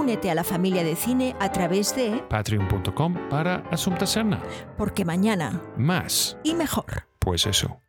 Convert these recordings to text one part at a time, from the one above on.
Únete a la familia de cine a través de Patreon.com para Asunta Serna. Porque mañana Más, y mejor. pues eso.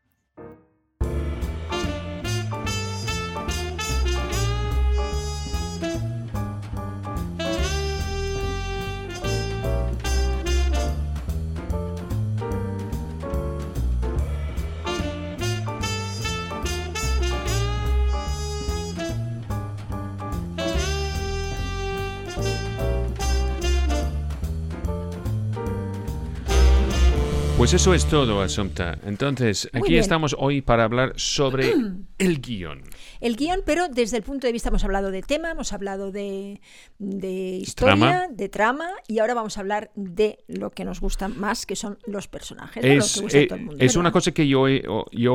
Pues eso es todo, Asunta. Entonces, aquí estamos hoy para hablar sobre el guion. El guion, pero desde el punto de vista hemos hablado de tema, hemos hablado de, de historia, Trama. de trama, y ahora vamos a hablar de lo que nos gusta más, que son los personajes. ¿no? Lo Es, que gusta a eh, todo el mundo, es una cosa que yo,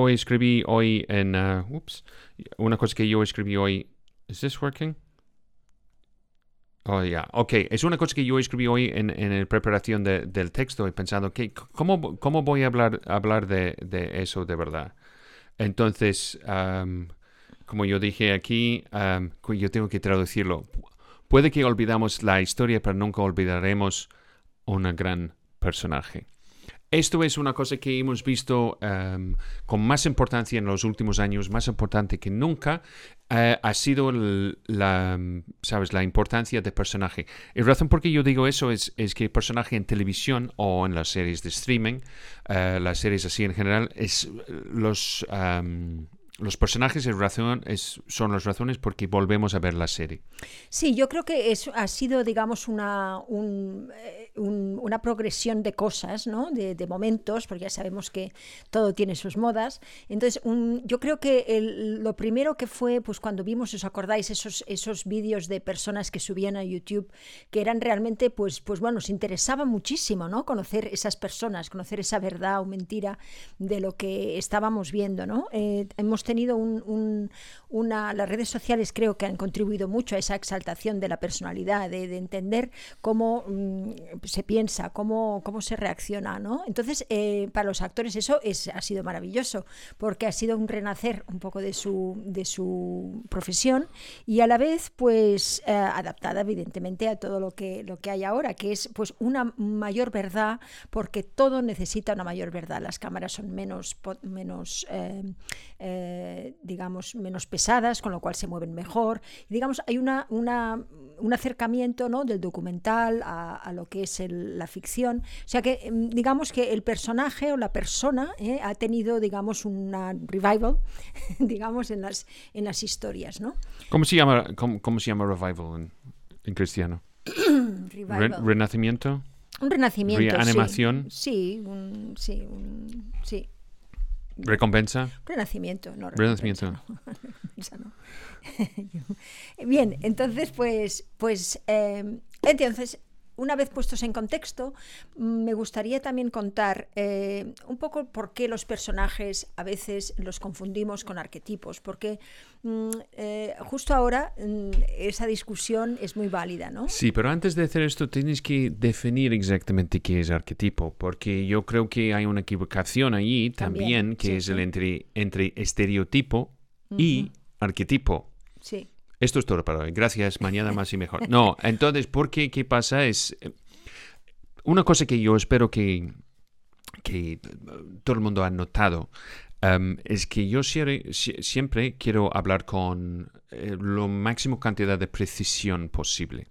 escribí hoy en... ah, ups, una cosa que yo escribí hoy... ¿Is this working? Oh, ya. Ok, es una cosa que yo escribí hoy en, en preparación de- del texto y pensando, que ¿cómo, ¿cómo voy a hablar, hablar de, de eso de verdad? Entonces, como yo dije aquí, yo tengo que traducirlo. Puede que olvidamos la historia, pero nunca olvidaremos un gran personaje. Esto es una cosa que hemos visto em, con más importancia en los últimos años, más importante que nunca, eh, ha sido la, mm, ¿sabes? la importancia del personaje. La razón por qué yo digo eso es, que personaje en televisión o en las series de streaming, eh, las series así en general, es los, am, los personajes es razón, es, son las razones por que volvemos a ver la serie. Sí, yo creo que es, ha sido, digamos, una, un, eh, una progresión de cosas, ¿no? De, momentos, porque ya sabemos que todo tiene sus modas. Entonces, yo creo que lo primero que fue, pues cuando vimos, ¿os acordáis? Esos, esos vídeos de personas que subían a YouTube, que eran realmente, pues, pues bueno, nos interesaba muchísimo, ¿no? Conocer esas personas, conocer esa verdad o mentira de lo que estábamos viendo, ¿no? Eh, hemos tenido un, un- una, las redes sociales creo que han contribuido mucho a esa exaltación de la personalidad, de, de entender cómo mm, se piensa, cómo, cómo se reacciona, ¿no? Entonces, eh, para los actores eso es, ha sido maravilloso, porque ha sido un renacer un poco de su, de su profesión y a la vez, pues, eh, adaptada evidentemente a todo lo que, lo que hay ahora, que es pues una mayor verdad, porque todo necesita una mayor verdad. Las cámaras son menos, menos eh, digamos, menos pesadas, con lo cual se mueven mejor. Digamos, hay una, una- un acercamiento ¿no? del documental a, a lo que es el- la ficción. O sea que, em, digamos que el personaje o la persona eh, ha tenido, digamos, una revival, digamos, en las, en las historias, ¿no? ¿Cómo se llama, cómo, cómo se llama revival en, en cristiano? Re-. ¿Renacimiento? un renacimiento. sí. reanimación. Sí, un, sí, un- sí. ¿Recompensa? Renacimiento, no Renacimiento. recompensa, no. Bien, entonces, pues, pues, eh, entonces, una vez puestos en contexto, mm, me gustaría también contar eh, un poco por qué los personajes a veces los confundimos con arquetipos, porque mm, eh, justo ahora mm, esa discusión es muy válida, ¿no? Sí, pero antes de hacer esto tienes que definir exactamente qué es arquetipo, porque yo creo que hay una equivocación ahí también, También, que sí, es sí. el entre, entre estereotipo y arquetipo. Sí. Esto es todo para hoy. Gracias. Mañana más y mejor. No, entonces, ¿por qué? ¿Qué pasa? Es eh, una cosa que yo espero que, que eh, todo el mundo ha notado. em, es que yo siempre, sie- siempre quiero hablar con eh, lo máximo cantidad de precisión posible.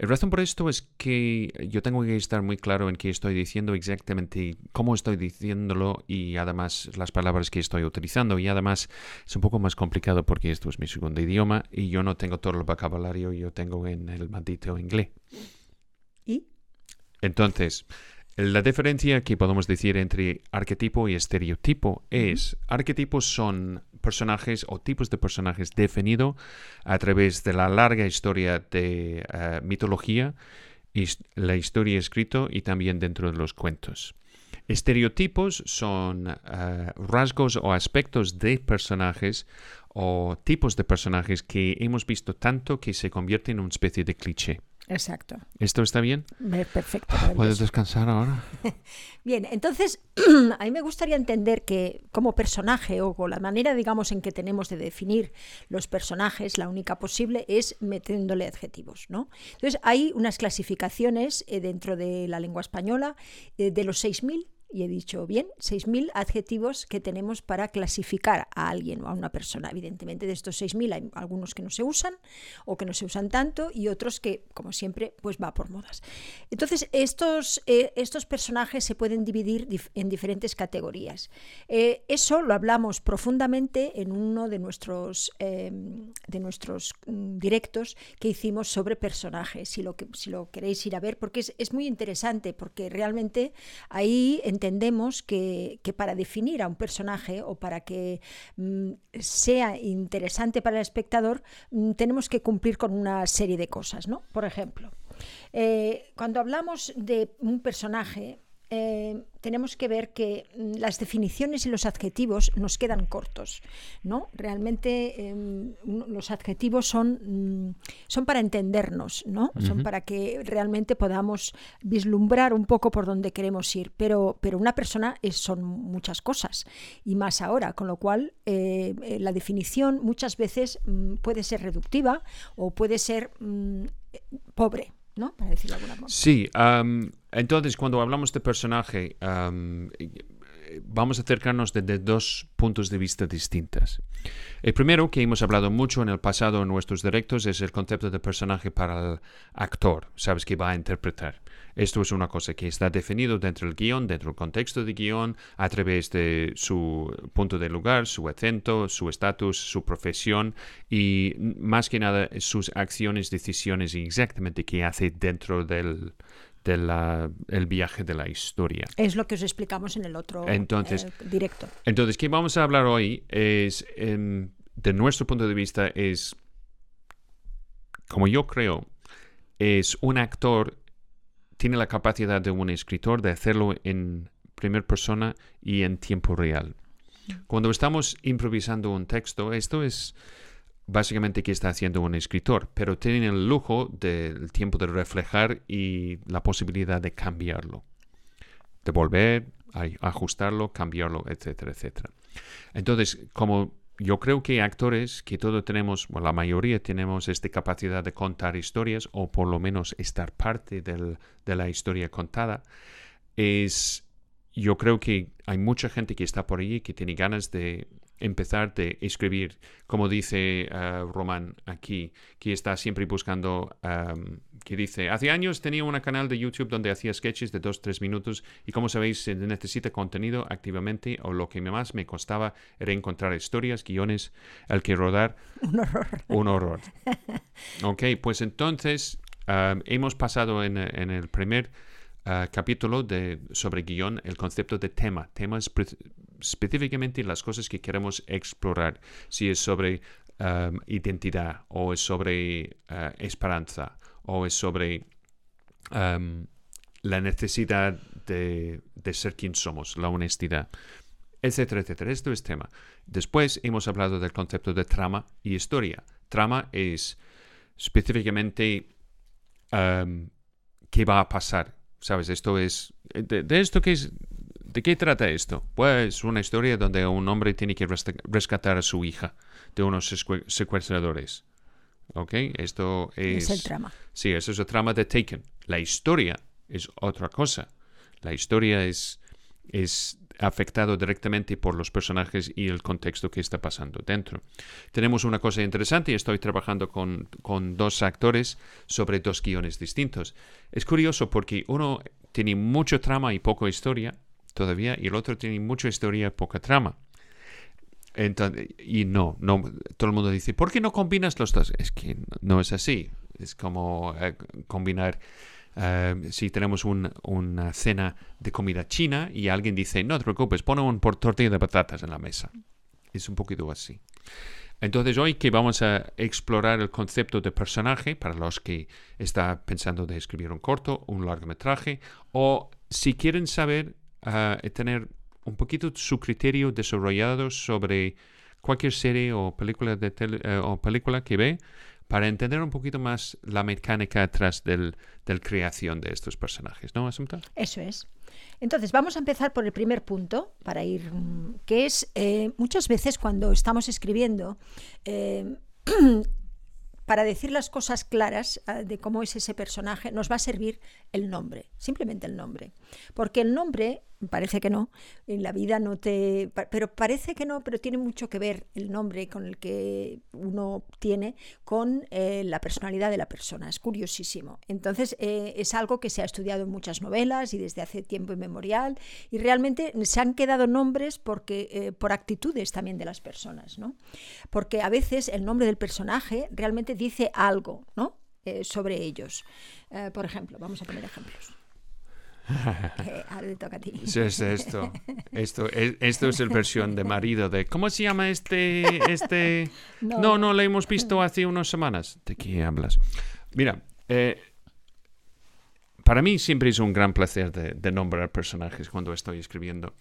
La razón por esto es que yo tengo que estar muy claro en qué estoy diciendo exactamente, cómo estoy diciéndolo y además las palabras que estoy utilizando. Y además es un poco más complicado porque esto es mi segundo idioma y yo no tengo todo el vocabulario yo tengo en el maldito inglés. ¿Y? Entonces, la diferencia que podemos decir entre arquetipo y estereotipo es, arquetipos son personajes o tipos de personajes definidos a través de la larga historia de eh, mitología la historia escrito y también dentro de los cuentos. Estereotipos son eh, rasgos o aspectos de personajes o tipos de personajes que hemos visto tanto que se convierten en una especie de cliché. Exacto. ¿Esto está bien? Perfecto. ¿Puedes descansar ahora? bien, entonces a mí me gustaría entender que como personaje o con la manera, digamos, en que tenemos de definir los personajes, la única posible es metiéndole adjetivos, ¿no? Entonces hay unas clasificaciones eh, dentro de la lengua española eh, de los 6.000 y he dicho bien, 6.000 adjetivos que tenemos para clasificar a alguien o a una persona. Evidentemente, de estos 6.000 hay algunos que no se usan o que no se usan tanto y otros que, como siempre, pues va por modas. Entonces, estos, eh, estos personajes se pueden dividir en diferentes categorías. Eh, eso lo hablamos profundamente en uno de nuestros, em, de nuestros mm, directos que hicimos sobre personajes, si lo, que, si lo queréis ir a ver, porque es, es muy interesante, porque realmente ahí entendemos que, para definir a un personaje o para que mm, sea interesante para el espectador, mm, tenemos que cumplir con una serie de cosas. ¿no? Por ejemplo, eh, cuando hablamos de un personaje, eh, tenemos que ver que mm, las definiciones y los adjetivos nos quedan cortos. ¿no? Realmente em, los adjetivos son, mm, son para entendernos, ¿no? son para que realmente podamos vislumbrar un poco por dónde queremos ir. Pero, pero una persona es, son muchas cosas y más ahora, con lo cual eh, eh, la definición muchas veces mm, puede ser reductiva o puede ser pobre. Para decirlo de alguna forma. Sí, entonces cuando hablamos de personaje, vamos a acercarnos desde dos puntos de vista distintos. El primero, que hemos hablado mucho en el pasado en nuestros directos, es el concepto de personaje para el actor, sabes, que va a interpretar. Esto es una cosa que está definido dentro del guion, dentro del contexto del guion, a través de su punto de lugar, su acento, su estatus, su profesión y más que nada sus acciones, decisiones y exactamente qué hace dentro del, del viaje de la historia. Es lo que os explicamos en el otro entonces, eh, directo. Entonces, ¿qué vamos a hablar hoy? Es, em, de nuestro punto de vista, es, como yo creo, es un actor tiene la capacidad de un escritor de hacerlo en primera persona y en tiempo real. Cuando estamos improvisando un texto, esto es básicamente que está haciendo un escritor, pero tiene el lujo del tiempo de reflejar y la posibilidad de cambiarlo, de volver, ajustarlo, cambiarlo, etcétera, etcétera. Entonces, como yo creo que actores que todos tenemos, bueno, la mayoría tenemos esta capacidad de contar historias o por lo menos estar parte del, de la historia contada, es, yo creo que hay mucha gente que está por allí que tiene ganas de empezar de escribir, como dice uh, Román aquí, que está siempre buscando, um, que dice, hace años tenía un canal de YouTube donde hacía sketches de 2-3 minutos y como sabéis, se necesita contenido activamente o lo que más me costaba era encontrar historias, guiones, al que rodar. Un horror. Un horror. ok, pues entonces um, hemos pasado en, en el primer uh, capítulo de, sobre guion el concepto de tema. Temas específicamente las cosas que queremos explorar, si es sobre um, identidad o es sobre uh, esperanza o es sobre la necesidad de, ser quien somos, la honestidad, etcétera, etcétera. Esto es tema. Después hemos hablado del concepto de trama y historia. Trama es específicamente qué va a pasar. ¿Sabes? Esto es... De, de esto que es ¿De qué trata esto? Pues una historia donde un hombre tiene que rescatar a su hija de unos secuestradores. ¿Ok? Esto es... Es el trama. Sí, eso es el trama de Taken. La historia es otra cosa. La historia es, es afectado directamente por los personajes y el contexto que está pasando dentro. Tenemos una cosa interesante y estoy trabajando con, con dos actores sobre dos guiones distintos. Es curioso porque uno tiene mucho trama y poco historia todavía y el otro tiene mucha historia, poca trama. Entonces, y no, no, todo el mundo dice, ¿por qué no combinas los dos? Es que no es así. Es como eh, combinar, eh, si tenemos una cena de comida china y alguien dice, no te preocupes, pon un tortilla de patatas en la mesa. Es un poquito así. Entonces hoy que vamos a explorar el concepto de personaje para los que están pensando de escribir un corto, un largometraje, o si quieren saber, uh, tener un poquito su criterio desarrollado sobre cualquier serie o película, de tele, uh, o película que ve, para entender un poquito más la mecánica atrás del, del creación de estos personajes, ¿no, Asunta? Eso es. Entonces, vamos a empezar por el primer punto, para ir, que es eh, muchas veces cuando estamos escribiendo, eh, para decir las cosas claras uh, de cómo es ese personaje, nos va a servir el nombre, simplemente el nombre. Porque el nombre, parece que no, en la vida no te... Pero parece que no, pero tiene mucho que ver el nombre con el que uno tiene con eh, la personalidad de la persona. Es curiosísimo. Entonces, eh, es algo que se ha estudiado en muchas novelas y desde hace tiempo inmemorial. Y realmente se han quedado nombres porque, eh, por actitudes también de las personas. ¿no? Porque a veces el nombre del personaje realmente dice algo, ¿no? Eh, sobre ellos. Eh, por ejemplo, vamos a poner ejemplos. Eh, ahora te toca a ti. Sí, es esto. Esto es, esto es el versión de marido de ¿cómo se llama este? este? No, no, no lo hemos visto hace unas semanas. ¿De qué hablas? Mira, eh, para mí siempre es un gran placer de, de, nombrar personajes cuando estoy escribiendo,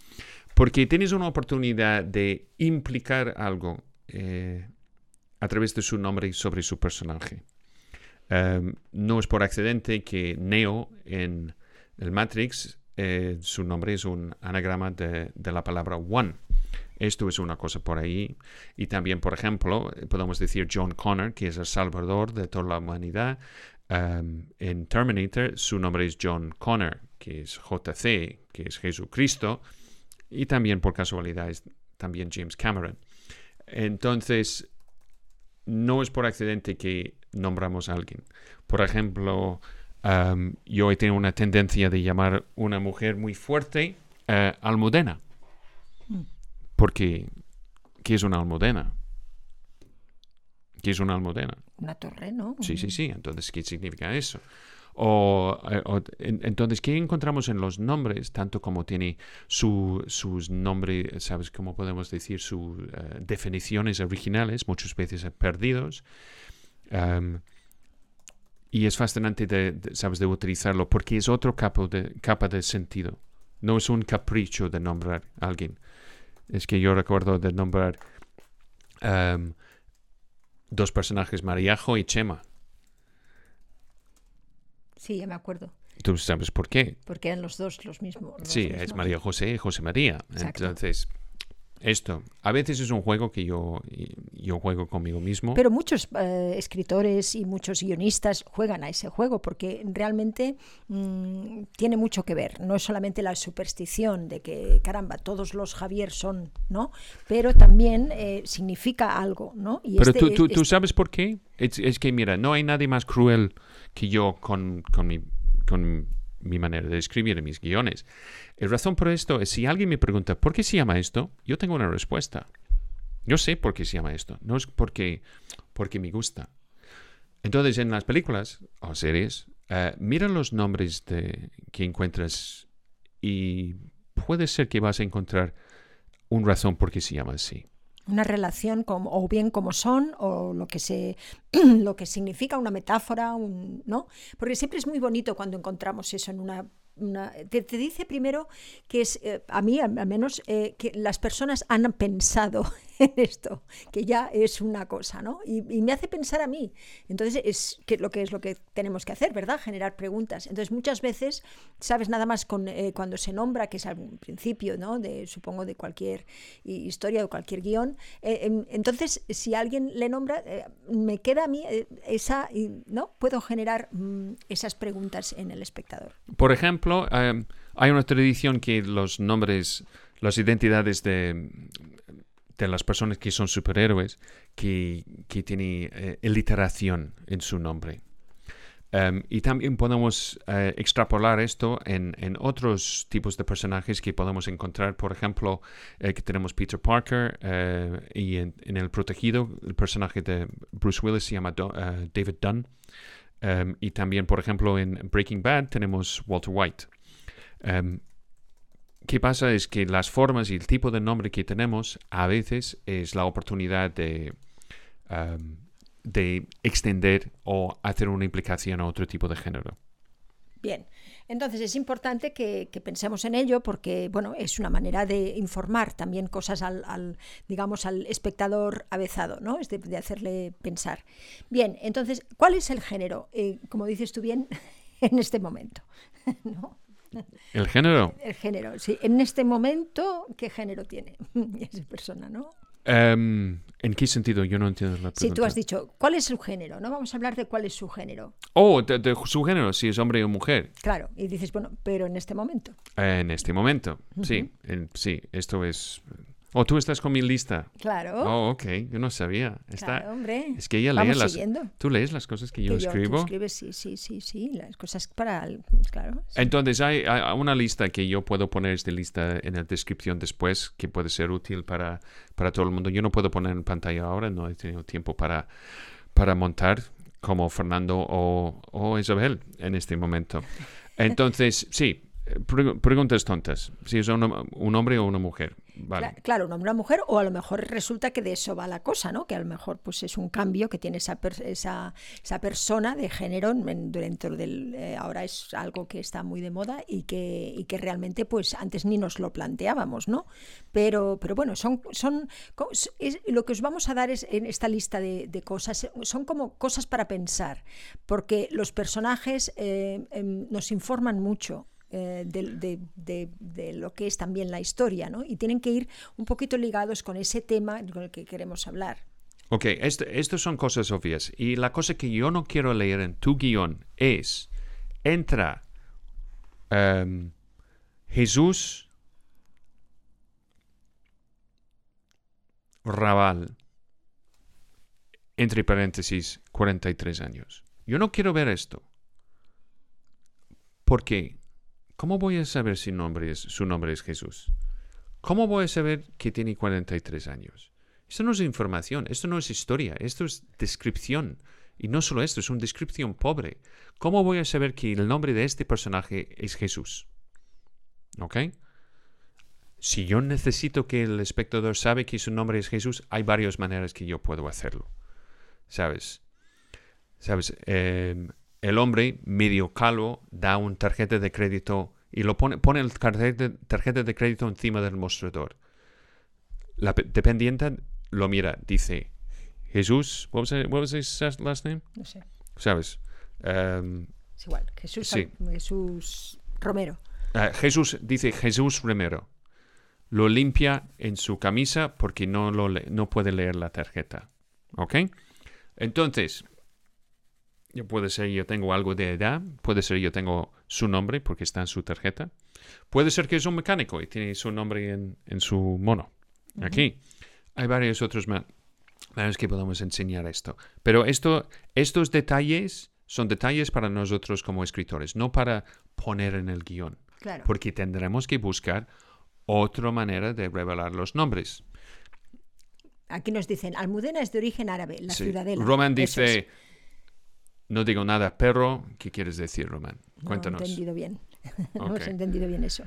porque tienes una oportunidad de implicar algo eh, a través de su nombre sobre su personaje. Um, no es por accidente que Neo en el Matrix, eh, su nombre es un anagrama de, la palabra One. Esto es una cosa por ahí. Y también, por ejemplo, podemos decir John Connor, que es el salvador de toda la humanidad. Um, en Terminator, su nombre es John Connor, que es JC, que es Jesucristo. Y también, por casualidad, es también James Cameron. Entonces, no es por accidente que nombramos a alguien. Por ejemplo, um, yo he tenido una tendencia de llamar una mujer muy fuerte uh, almudena. Mm. Porque, ¿qué es una almudena? ¿Qué es una almudena? Una torre, ¿no? Sí, sí, sí. Entonces, ¿qué significa eso? En, entonces, ¿qué encontramos en los nombres? Tanto como tiene su, sus nombres, ¿sabes cómo podemos decir? Sus uh, definiciones originales, muchas veces perdidos. Um, y es fascinante, de, ¿sabes?, de utilizarlo porque es otro capo de, capa de sentido. No es un capricho de nombrar a alguien. Es que yo recuerdo de nombrar um, dos personajes, Mariajo y Chema. Sí, ya me acuerdo. ¿Tú sabes por qué? Porque eran los dos los mismos. Los sí, mismos. es María José y José María. Exacto. Entonces, esto, a veces es un juego que yo, yo juego conmigo mismo. Pero muchos eh, escritores y muchos guionistas juegan a ese juego porque realmente mmm, tiene mucho que ver. No es solamente la superstición de que, caramba, todos los Javier son, ¿no? Pero también eh, significa algo, ¿no? Y Pero este, tú, tú, este... tú, sabes por qué? Es, que, mira, no hay nadie más cruel que yo con, con mi... Con mi manera de escribir mis guiones. La razón por esto es si alguien me pregunta ¿por qué se llama esto? Yo tengo una respuesta. Yo sé por qué se llama esto. No es porque, porque me gusta. Entonces, en las películas o series, uh, mira los nombres de, que encuentras y puede ser que vas a encontrar una razón por qué se llama así una relación o bien como son o lo que se lo que significa una metáfora un, no porque siempre es muy bonito cuando encontramos eso en una, una te, te, dice primero que es eh, a mí al menos eh, que las personas han pensado esto que ya es una cosa no y, me hace pensar a mí. Entonces es lo que es lo que tenemos que hacer verdad generar preguntas. Entonces muchas veces sabes nada más con eh, cuando se nombra que es al principio no de supongo de cualquier historia o cualquier guion eh, entonces si alguien le nombra eh, me queda a mí esa no puedo generar mm, esas preguntas en el espectador. Por ejemplo um, hay una tradición que los nombres las identidades de de las personas que son superhéroes que, que tiene eh, literación en su nombre. Um, y también podemos uh, extrapolar esto en, en, otros tipos de personajes que podemos encontrar. Por ejemplo, eh, que tenemos Peter Parker uh, y en, en, El Protegido, el personaje de Bruce Willis se llama Do uh, David Dunn. Um, y también, por ejemplo, en Breaking Bad tenemos Walter White. Um, ¿Qué pasa? Es que las formas y el tipo de nombre que tenemos a veces es la oportunidad de, de extender o hacer una implicación a otro tipo de género. Bien, entonces es importante que, pensemos en ello porque, bueno, es una manera de informar también cosas al, digamos, al espectador avezado, ¿no? Es de, de hacerle pensar. Bien, entonces, ¿cuál es el género? Eh, como dices tú bien, en este momento, ¿no? ¿El género? El género, sí. En este momento, ¿qué género tiene esa persona, no? Um, ¿En qué sentido? Yo no entiendo la pregunta. Sí, tú has dicho, ¿cuál es su género? ¿No? Vamos a hablar de cuál es su género. Oh, de, de su género, si es hombre o mujer. Claro, y dices, bueno, pero en este momento. En este momento, sí. en- sí, esto es... Oh, tú estás con mi lista. Claro. Oh, ok, yo no sabía. Está... claro, hombre. Es que ella lee las... siguiendo. Tú lees las cosas que yo Que yo- tú escribo. escribes, sí, sí, sí, sí, las cosas para, claro. sí. Entonces hay, hay una lista que yo puedo poner esta lista en la descripción después, que puede ser útil para, para todo el mundo. Yo no puedo poner en pantalla ahora, no he tenido tiempo para, para montar como Fernando o, o Isabel en este momento. Entonces, sí, preguntas tontas. Si es un, hombre o una mujer. Claro, un hombre o una mujer, o a lo mejor resulta que de eso va la cosa, ¿no? Que a lo mejor pues es un cambio que tiene esa, per- esa, esa persona de género en- dentro del... eh, ahora es algo que está muy de moda y que, y que realmente pues antes ni nos lo planteábamos, ¿no? Pero, pero bueno, son, son es- lo que os vamos a dar es en esta lista de, cosas, son como cosas para pensar, porque los personajes eh, em, nos informan mucho eh, de, de- de- de lo que es también la historia, ¿no? Y tienen que ir un poquito ligados con ese tema con el que queremos hablar. Ok, este- estas son cosas obvias. Y la cosa que yo no quiero leer en tu guion es, entra em, Jesús Raval, entre paréntesis, 43 años. Yo no quiero ver esto. Porque, ¿cómo voy a saber si nombre es, su nombre es Jesús? ¿Cómo voy a saber que tiene 43 años? Esto no es información, esto no es historia, esto es descripción. Y no solo esto, es una descripción pobre. ¿Cómo voy a saber que el nombre de este personaje es Jesús? ¿Ok? Si yo necesito que el espectador sabe que su nombre es Jesús, hay varias maneras que yo puedo hacerlo. ¿Sabes? ¿Sabes? Eh, el hombre medio calvo da una tarjeta de crédito y lo pone, pone el tarjeta, tarjeta de crédito encima del mostrador. La pe- dependiente lo mira, dice, Jesús, what was, it, what was his last name? No sé, ¿Sabes? Em, es igual. Jesús, Sí. Jesús Romero. Ah, Jesús dice Jesús Romero. Lo limpia en su camisa porque no, lo no puede leer la tarjeta. ¿Ok? Entonces, yo puede ser yo tengo algo de edad, puede ser yo tengo su nombre porque está en su tarjeta. Puede ser que es un mecánico y tiene su nombre en, en su mono. Aquí. Hay varios otros maneras que podemos enseñar esto. Pero esto, estos detalles son detalles para nosotros como escritores, no para poner en el guion Claro. porque tendremos que buscar otra manera de revelar los nombres. Aquí nos dicen, Almudena es de origen árabe, la Sí. ciudadela. Roman dice, es. No digo nada, pero ¿qué quieres decir, Roman? No Cuéntanos. he entendido bien. no Ok. hemos entendido bien eso.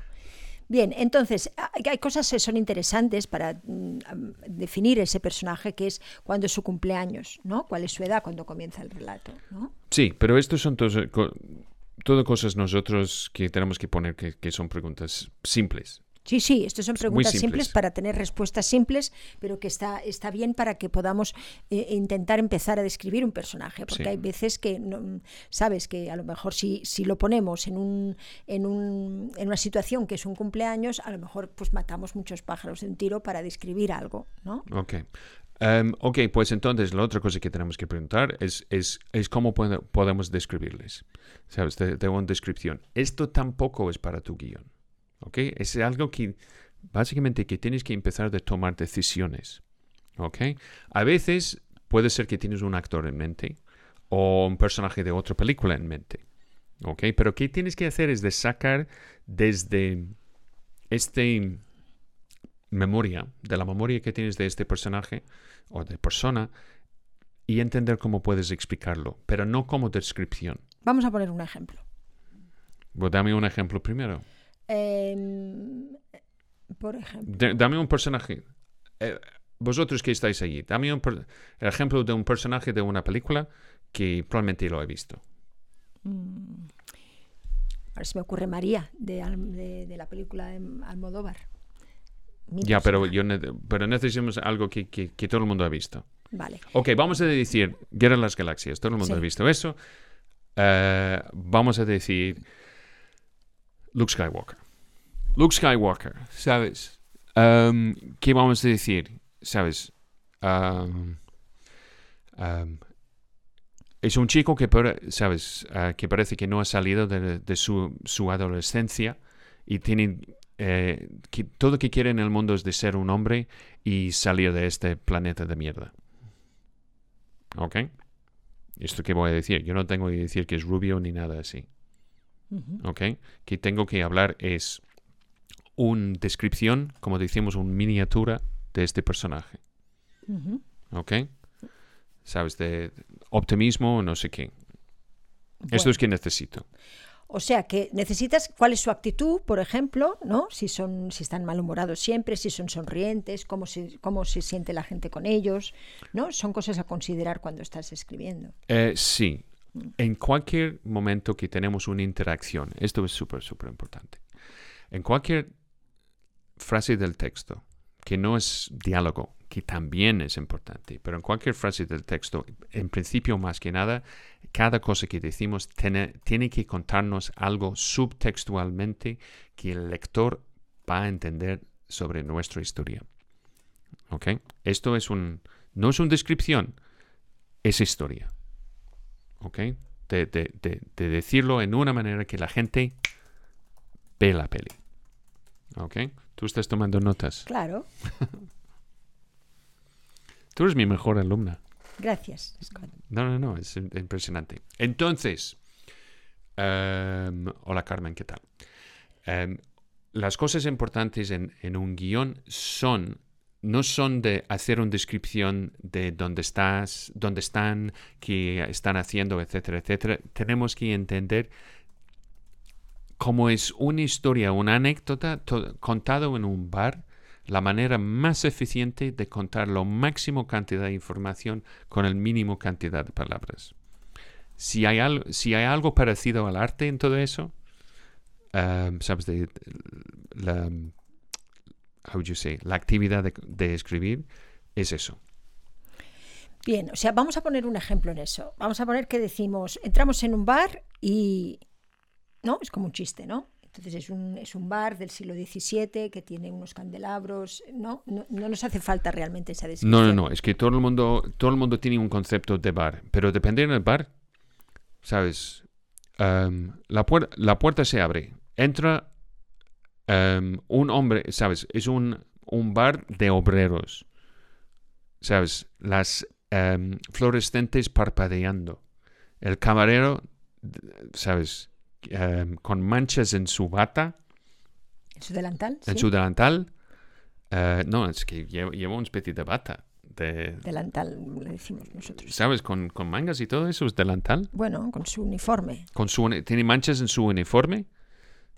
Bien, entonces, hay cosas que son interesantes para mm, definir ese personaje, que es cuándo es su cumpleaños, ¿no? ¿Cuál es su edad cuando comienza el relato, ¿no? Sí, pero estos son todos, eh, todo cosas nosotros que tenemos que poner que, que son preguntas simples. Sí, sí, estas son preguntas simples. para tener respuestas simples, pero que está, está bien para que podamos eh, intentar empezar a describir un personaje, porque Sí. hay veces que, no- sabes, que a lo mejor si, si lo ponemos en, un, en, un, en una situación que es un cumpleaños, a lo mejor pues matamos muchos pájaros de un tiro para describir algo, ¿no? Ok. Ok, pues entonces la otra cosa que tenemos que preguntar es, es, es cómo podemos describirles. ¿Sabes? De, de una descripción. Esto tampoco es para tu guion. ¿Ok? Es algo que básicamente que tienes que empezar de tomar decisiones. ¿Ok? A veces puede ser que tienes un actor en mente o un personaje de otra película en mente. ¿Ok? Pero ¿qué tienes que hacer es de sacar desde este memoria, de la memoria que tienes de este personaje o de persona y entender cómo puedes explicarlo, pero no como descripción. Vamos a poner un ejemplo. Pues dame un ejemplo primero. Em, por ejemplo, dame un personaje. Eh, vosotros que estáis allí, dame un per- el ejemplo de un personaje de una película que probablemente lo he visto. Ahora se me ocurre María, de, Al- de, de la película de Almodóvar. Mi Ya, pero, personaje. yo ne- pero necesitamos algo que, que- que todo el mundo ha visto. Vale. Ok, vamos a decir Guerra de las Galaxias. Todo el mundo Sí. ha visto eso. Eh, vamos a decir Luke Skywalker. Luke Skywalker, ¿sabes? Um, ¿Qué vamos a decir? ¿Sabes? Um, um, es un chico que, ¿sabes? Ah, que parece que no ha salido de, de su, su adolescencia y tiene... eh, que todo lo que quiere en el mundo es de ser un hombre y salir de este planeta de mierda. ¿Ok? Esto que voy a decir, yo no tengo que decir que es rubio ni nada así. ¿Ok? Que tengo que hablar es una descripción, como decimos, una miniatura de este personaje. ¿Ok? ¿Sabes? De optimismo, no sé qué. Esto Bueno. es que necesito. O sea que necesitas cuál es su actitud, por ejemplo, ¿no? Si son, si están malhumorados siempre, si son sonrientes, cómo se, cómo se siente la gente con ellos, ¿no? Son cosas a considerar cuando estás escribiendo. Eh, sí, en cualquier momento que tenemos una interacción, esto es súper, súper importante. En cualquier frase del texto, que no es diálogo, que también es importante, pero en cualquier frase del texto, en principio más que nada, cada cosa que decimos tiene, tiene que contarnos algo subtextualmente que el lector va a entender sobre nuestra historia. ¿Ok? Esto es un, no es una descripción, es historia. ¿Ok? De, de- de- de decirlo en una manera que la gente ve la peli. ¿Ok? Tú estás tomando notas. Claro, Tú eres mi mejor alumna. gracias, Scott. No, no, no, es im- impresionante. Entonces, em, hola Carmen, ¿qué tal? Em, las cosas importantes en, en un guion son, no son de hacer una descripción de dónde estás, dónde están, qué están haciendo, etcétera, etcétera. Tenemos que entender cómo es una historia, una anécdota contado en un bar, la manera más eficiente de contar la máxima cantidad de información con el mínimo cantidad de palabras. Si hay, al- si hay algo parecido al arte en todo eso, um, ¿sabes? De, la, how would you say? la actividad de, de escribir es eso. Bien, o sea, vamos a poner un ejemplo en eso. Vamos a poner que decimos, entramos en un bar y... ¿No? Es como un chiste, ¿no? Entonces es un, es un bar del siglo XVII que tiene unos candelabros. ¿no? No, no nos hace falta realmente esa descripción. No, no, no, es que todo el mundo, todo el mundo tiene un concepto de bar, pero depende del bar, ¿sabes? Um, la, puer- la puerta se abre, entra um, un hombre, ¿sabes? Es un, un bar de obreros, ¿sabes? Las um, fluorescentes parpadeando, el camarero, ¿sabes? Um, con manchas en su bata, ¿En su delantal? en sí. su delantal. Eh, no, es que lleva, lleva una especie de bata. De, Delantal, le decimos nosotros. ¿Sabes? Con, con mangas y todo eso es delantal. Bueno, con su uniforme. Con su, tiene manchas en su uniforme.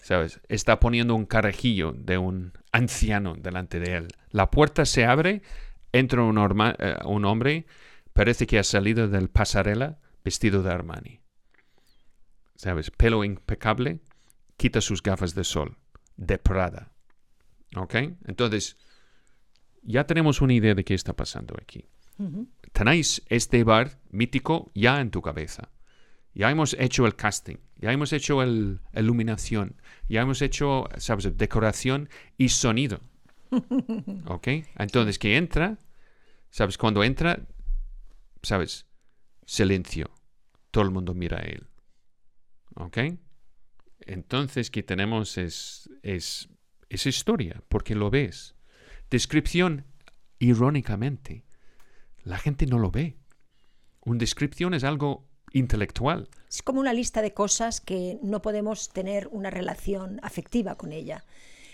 ¿Sabes? Está poniendo un carajillo de un anciano delante de él. La puerta se abre, entra un, orma- eh, un hombre, parece que ha salido del pasarela vestido de Armani. ¿Sabes? Pelo impecable, quita sus gafas de sol, de Prada. ¿Ok? Entonces, ya tenemos una idea de qué está pasando aquí. Tenéis este bar mítico ya en tu cabeza. Ya hemos hecho el casting, ya hemos hecho el iluminación, ya hemos hecho, ¿sabes?, decoración y sonido. ¿Ok? Entonces, que entra, ¿sabes? Cuando entra, ¿sabes? Silencio. Todo el mundo mira a él. ¿Ok? Entonces, que tenemos es, es, es historia, porque lo ves. Descripción, irónicamente, la gente no lo ve. Una descripción es algo Es como una lista de cosas que no podemos tener una relación afectiva con ella.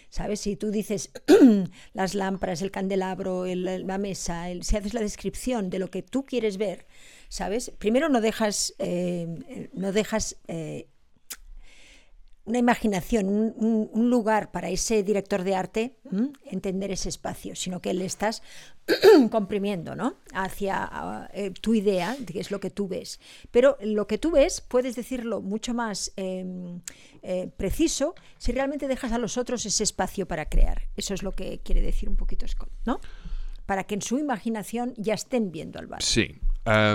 ¿Sabes? Si tú dices las lámparas, el candelabro, el- la mesa, si haces la descripción de lo que tú quieres ver, ¿sabes? Primero no dejas, eh, no dejas eh, una imaginación, un, lugar para ese director de arte entender ese espacio, sino que le estás comprimiendo ¿no? hacia eh, tu idea, de qué es lo que tú ves. Pero lo que tú ves puedes decirlo mucho más eh, eh, preciso si realmente dejas a los otros ese espacio para crear. Eso es lo que quiere decir un poquito Scott, ¿no? Para que en su imaginación ya estén viendo al bar. Sí.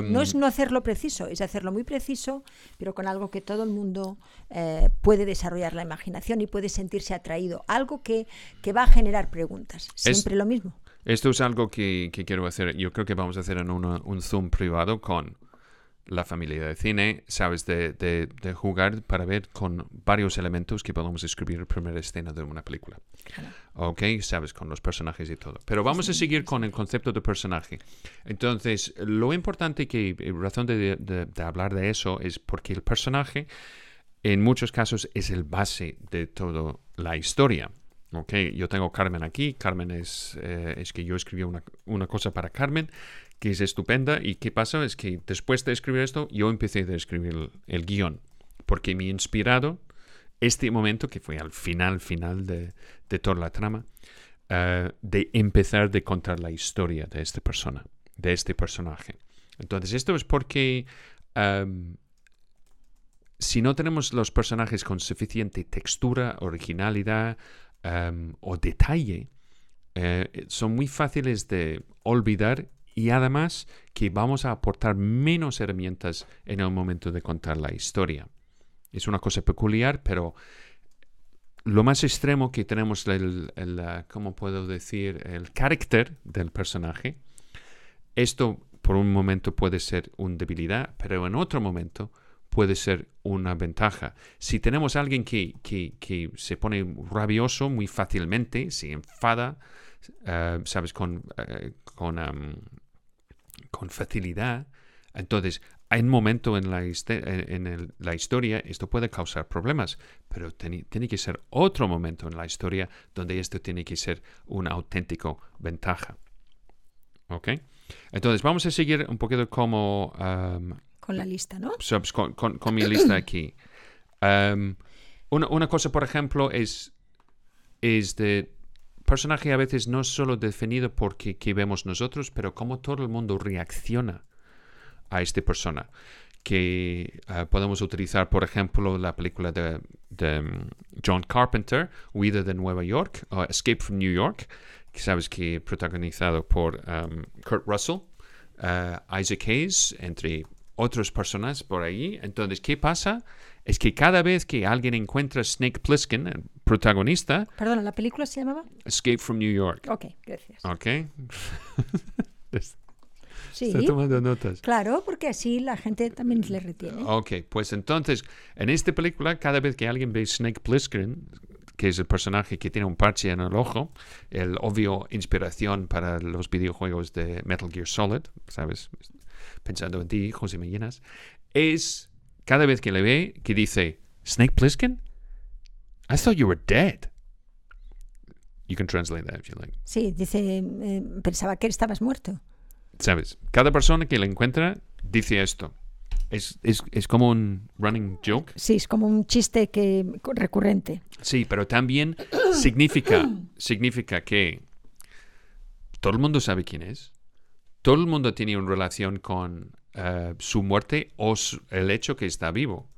No es no hacerlo preciso, es hacerlo muy preciso, pero con algo que todo el mundo eh, puede desarrollar la imaginación y puede sentirse atraído. Algo que, que va a generar preguntas. Siempre lo mismo. Esto es algo que, que quiero hacer. Yo creo que vamos a hacer en una- un Zoom privado con la familia de cine, ¿sabes? De, de- de jugar para ver con varios elementos que podemos escribir la primera escena de una película. ¿Ok? ¿Sabes? Con los personajes y todo. Pero vamos a seguir con el concepto de personaje. Entonces, lo importante que, eh, razón de, de- de hablar de eso es porque el personaje en muchos casos es el base de toda la historia. Ok, yo tengo Carmen aquí. Carmen es, eh, es que yo escribí una, una cosa para Carmen que es estupenda. ¿Y qué pasa? Es que después de escribir esto, yo empecé a escribir el, el guion. Porque me ha inspirado este momento, que fue al final, final de, de toda la trama, eh, de empezar de contar la historia de esta persona, de este personaje. Entonces, esto es porque em, si no tenemos los personajes con suficiente textura, originalidad em, o detalle, eh, son muy fáciles de olvidar y además que vamos a aportar menos herramientas en el momento de contar la historia. Es una cosa peculiar, pero lo más extremo que tenemos el, ¿cómo puedo decir? El carácter del personaje. Esto por un momento puede ser una debilidad, pero en otro momento puede ser una ventaja. Si tenemos a alguien que, que, que se pone rabioso muy fácilmente, se enfada, uh, ¿sabes? Con, uh, con, um, con facilidad, entonces hay un momento en la, en el, la, historia esto puede causar problemas, pero tiene, tiene, que ser otro momento en la historia donde esto tiene que ser una auténtico ventaja. ¿Ok? Entonces vamos a seguir un poquito como... Um, con la lista, ¿no? Con, con, con mi lista aquí. Um, una, una, cosa, por ejemplo, es, es de personaje a veces no solo definido porque que vemos nosotros, pero cómo todo el mundo reacciona a esta persona. Que uh, podemos utilizar, por ejemplo, la película de, um, John Carpenter, Huida de Nueva York, o Escape from New York, que sabes que protagonizado por um, Kurt Russell, uh, Isaac Hayes, entre otras personas por ahí. Entonces, ¿qué pasa? Es que cada vez que alguien encuentra Snake Plissken, protagonista... Perdona, ¿la película se llamaba? Escape from New York. Ok, gracias. Ok. Sí, Está tomando notas. Claro, porque así la gente también le retiene. Ok, pues entonces, en esta película, cada vez que alguien ve Snake Plissken, que es el personaje que tiene un parche en el ojo, el obvio inspiración para los videojuegos de Metal Gear Solid, ¿sabes? Pensando en ti, José Mellenas, es cada vez que le ve que dice, Snake Plissken? I thought you were dead. You can translate that if you like. Sí, dice, eh, pensaba que estabas muerto. ¿Sabes? Cada persona que la encuentra dice esto. Es, es, es, como un running joke. Sí, es como un chiste que recurrente. Sí, pero también significa, significa que todo el mundo sabe quién es. Todo el mundo tiene una relación con uh, su muerte o su, el hecho que está vivo.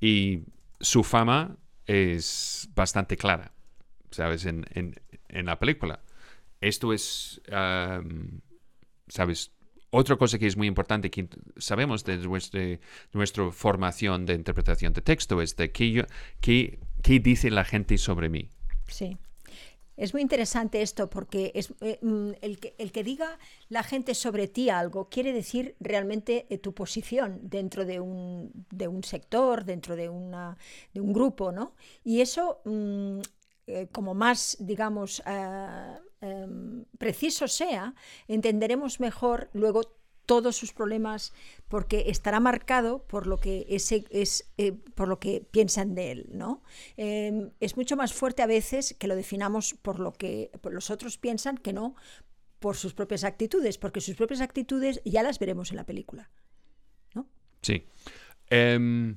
Y su fama es bastante clara, ¿sabes? En, en, la película. Esto es... Um, ¿sabes? Otra cosa que es muy importante que sabemos de nuestra formación de interpretación de texto es de qué, yo, qué, qué dice la gente sobre mí. Sí. Es muy interesante esto porque es, eh, el, que, el, que, diga la gente sobre ti algo quiere decir realmente eh, tu posición dentro de un, de un sector, dentro de, una, de, un grupo, ¿no? Y eso, mm, eh, como más, digamos, eh, preciso sea, entenderemos mejor luego todos sus problemas porque estará marcado por lo que ese es eh, por lo que piensan de él no eh, es mucho más fuerte a veces que lo definamos por lo que los otros piensan que no por sus propias actitudes porque sus propias actitudes ya las veremos en la película sí. Um,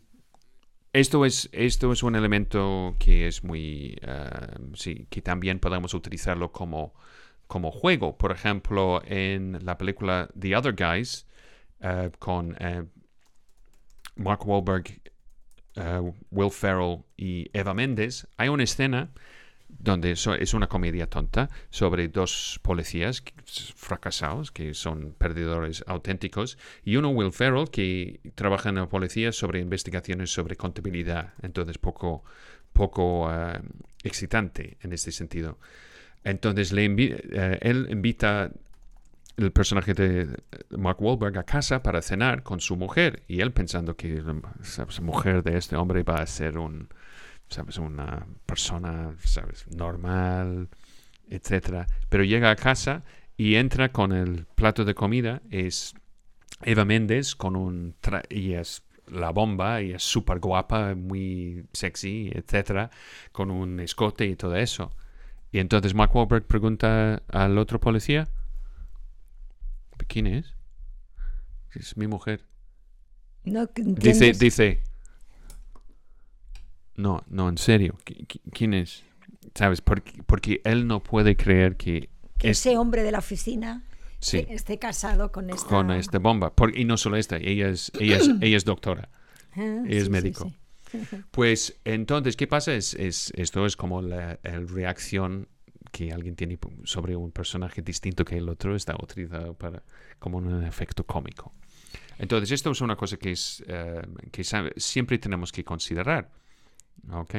esto es, esto es un elemento que es muy, eh, sí, que también podemos utilizarlo como, como juego. Por ejemplo, en la película The Other Guys, eh, con eh, Mark Wahlberg, Will Ferrell y Eva Mendes, hay una escena donde es una comedia tonta sobre dos policías fracasados, que son perdedores auténticos, y uno, Will Ferrell, que trabaja en la policía sobre investigaciones sobre contabilidad, entonces poco, poco excitante en este sentido. Entonces le eh, él invita el personaje de Mark Wahlberg a casa para cenar con su mujer, y él pensando que la mujer de este hombre va a ser un ¿sabes? Una persona, ¿sabes? Normal, etcétera. Pero llega a casa y entra con el plato de comida. Es Eva Méndez con un... y es la bomba y es súper guapa, muy sexy, etcétera, con un escote y todo eso. Y entonces Mark Wahlberg pregunta al otro policía, ¿quién es? Es mi mujer. No, dice, dice, no, no, en serio. ¿Quién es? ¿Sabes? Porque, él no puede creer que... ese hombre de la oficina esté casado con esta... Con esta bomba. y no solo esta, ella es, ella ella es doctora. Ah, ella es médico. Pues entonces, ¿qué pasa? Es, esto es como la, reacción que alguien tiene sobre un personaje distinto que el otro está utilizado para, como un efecto cómico. Entonces, esto es una cosa que, es, eh, que siempre tenemos que considerar. ¿Ok?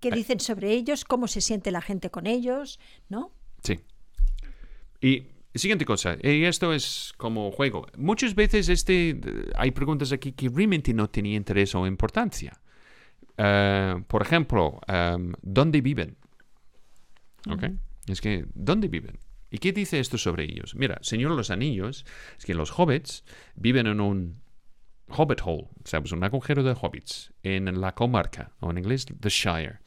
¿Qué eh, dicen sobre ellos? ¿Cómo se siente la gente con ellos? ¿No? Sí. Y siguiente cosa, y esto es como juego. Muchas veces este, hay preguntas aquí que realmente no tienen interés o importancia. Eh, por ejemplo, ¿dónde viven? ¿Ok? Es que, ¿dónde viven? ¿Y qué dice esto sobre ellos? Mira, Señor los Anillos, es que los hobbits viven en un Hobbit Hole, ¿sabes? Un agujero de hobbits en la comarca, o en inglés, The Shire.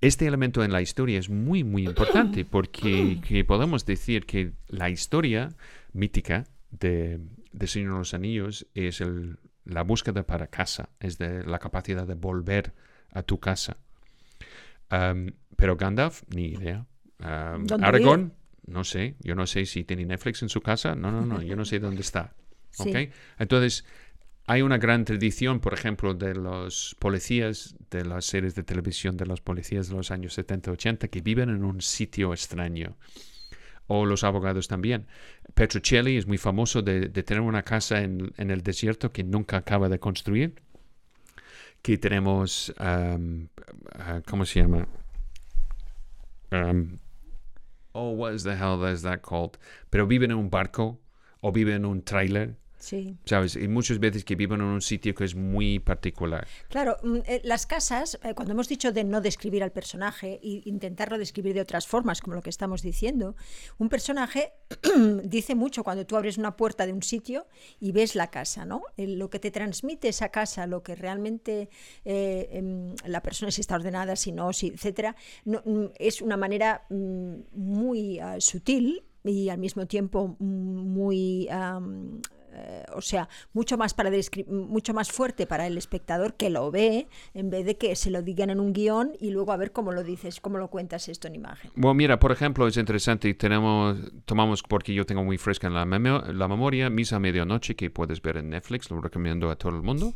Este elemento en la historia es muy, muy importante porque podemos decir que la historia mítica de, de Señor de los Anillos es el, la búsqueda para casa, es de la capacidad de volver a tu casa. pero Gandalf, ni idea. Aragorn, no sé. Yo no sé si tiene Netflix en su casa. No, no, no. Yo no sé dónde está. Entonces, hay una gran tradición, por ejemplo, de los policías, de las series de televisión de los policías de los años 70-80 que viven en un sitio extraño. O los abogados también. Petrocelli es muy famoso de, tener una casa en, el desierto que nunca acaba de construir. Que tenemos, um, uh, ¿cómo se llama? Um, oh, what the hell is that called? Pero viven en un barco o viven en un tráiler Sí. ¿Sabes? Y muchas veces que viven en un sitio que es muy particular. Claro, mm, eh, las casas, eh, cuando hemos dicho de no describir al personaje e intentarlo describir de otras formas, como lo que estamos diciendo, un personaje dice mucho cuando tú abres una puerta de un sitio y ves la casa, ¿no? lo que te transmite esa casa, lo que realmente eh, em, la persona si está ordenada, si no, si, etcétera, no, mm, es una manera mm, muy ah, sutil y al mismo tiempo muy eh, o sea, mucho más, para mucho más fuerte para el espectador que lo ve, en vez de que se lo digan en un guion y luego a ver cómo lo dices, cómo lo cuentas esto en imagen. Bueno, mira, por ejemplo, es interesante, tenemos, tomamos, porque yo tengo muy fresca en la, la memoria, Misa a Medianoche, que puedes ver en Netflix, lo recomiendo a todo el mundo.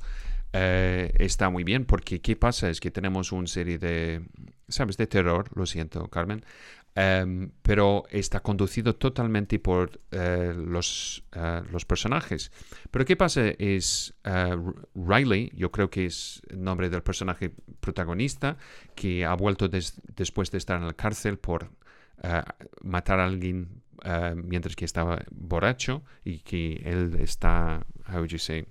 Eh, está muy bien porque ¿qué pasa? Es que tenemos una serie de, ¿sabes? De terror, lo siento, Carmen, Em, pero está conducido totalmente por eh, los, eh, los, personajes. Pero ¿qué pasa? Es eh, Riley, yo creo que es el nombre del personaje protagonista, que ha vuelto después de estar en la cárcel por matar a alguien mientras que estaba borracho y que él está, how would you say,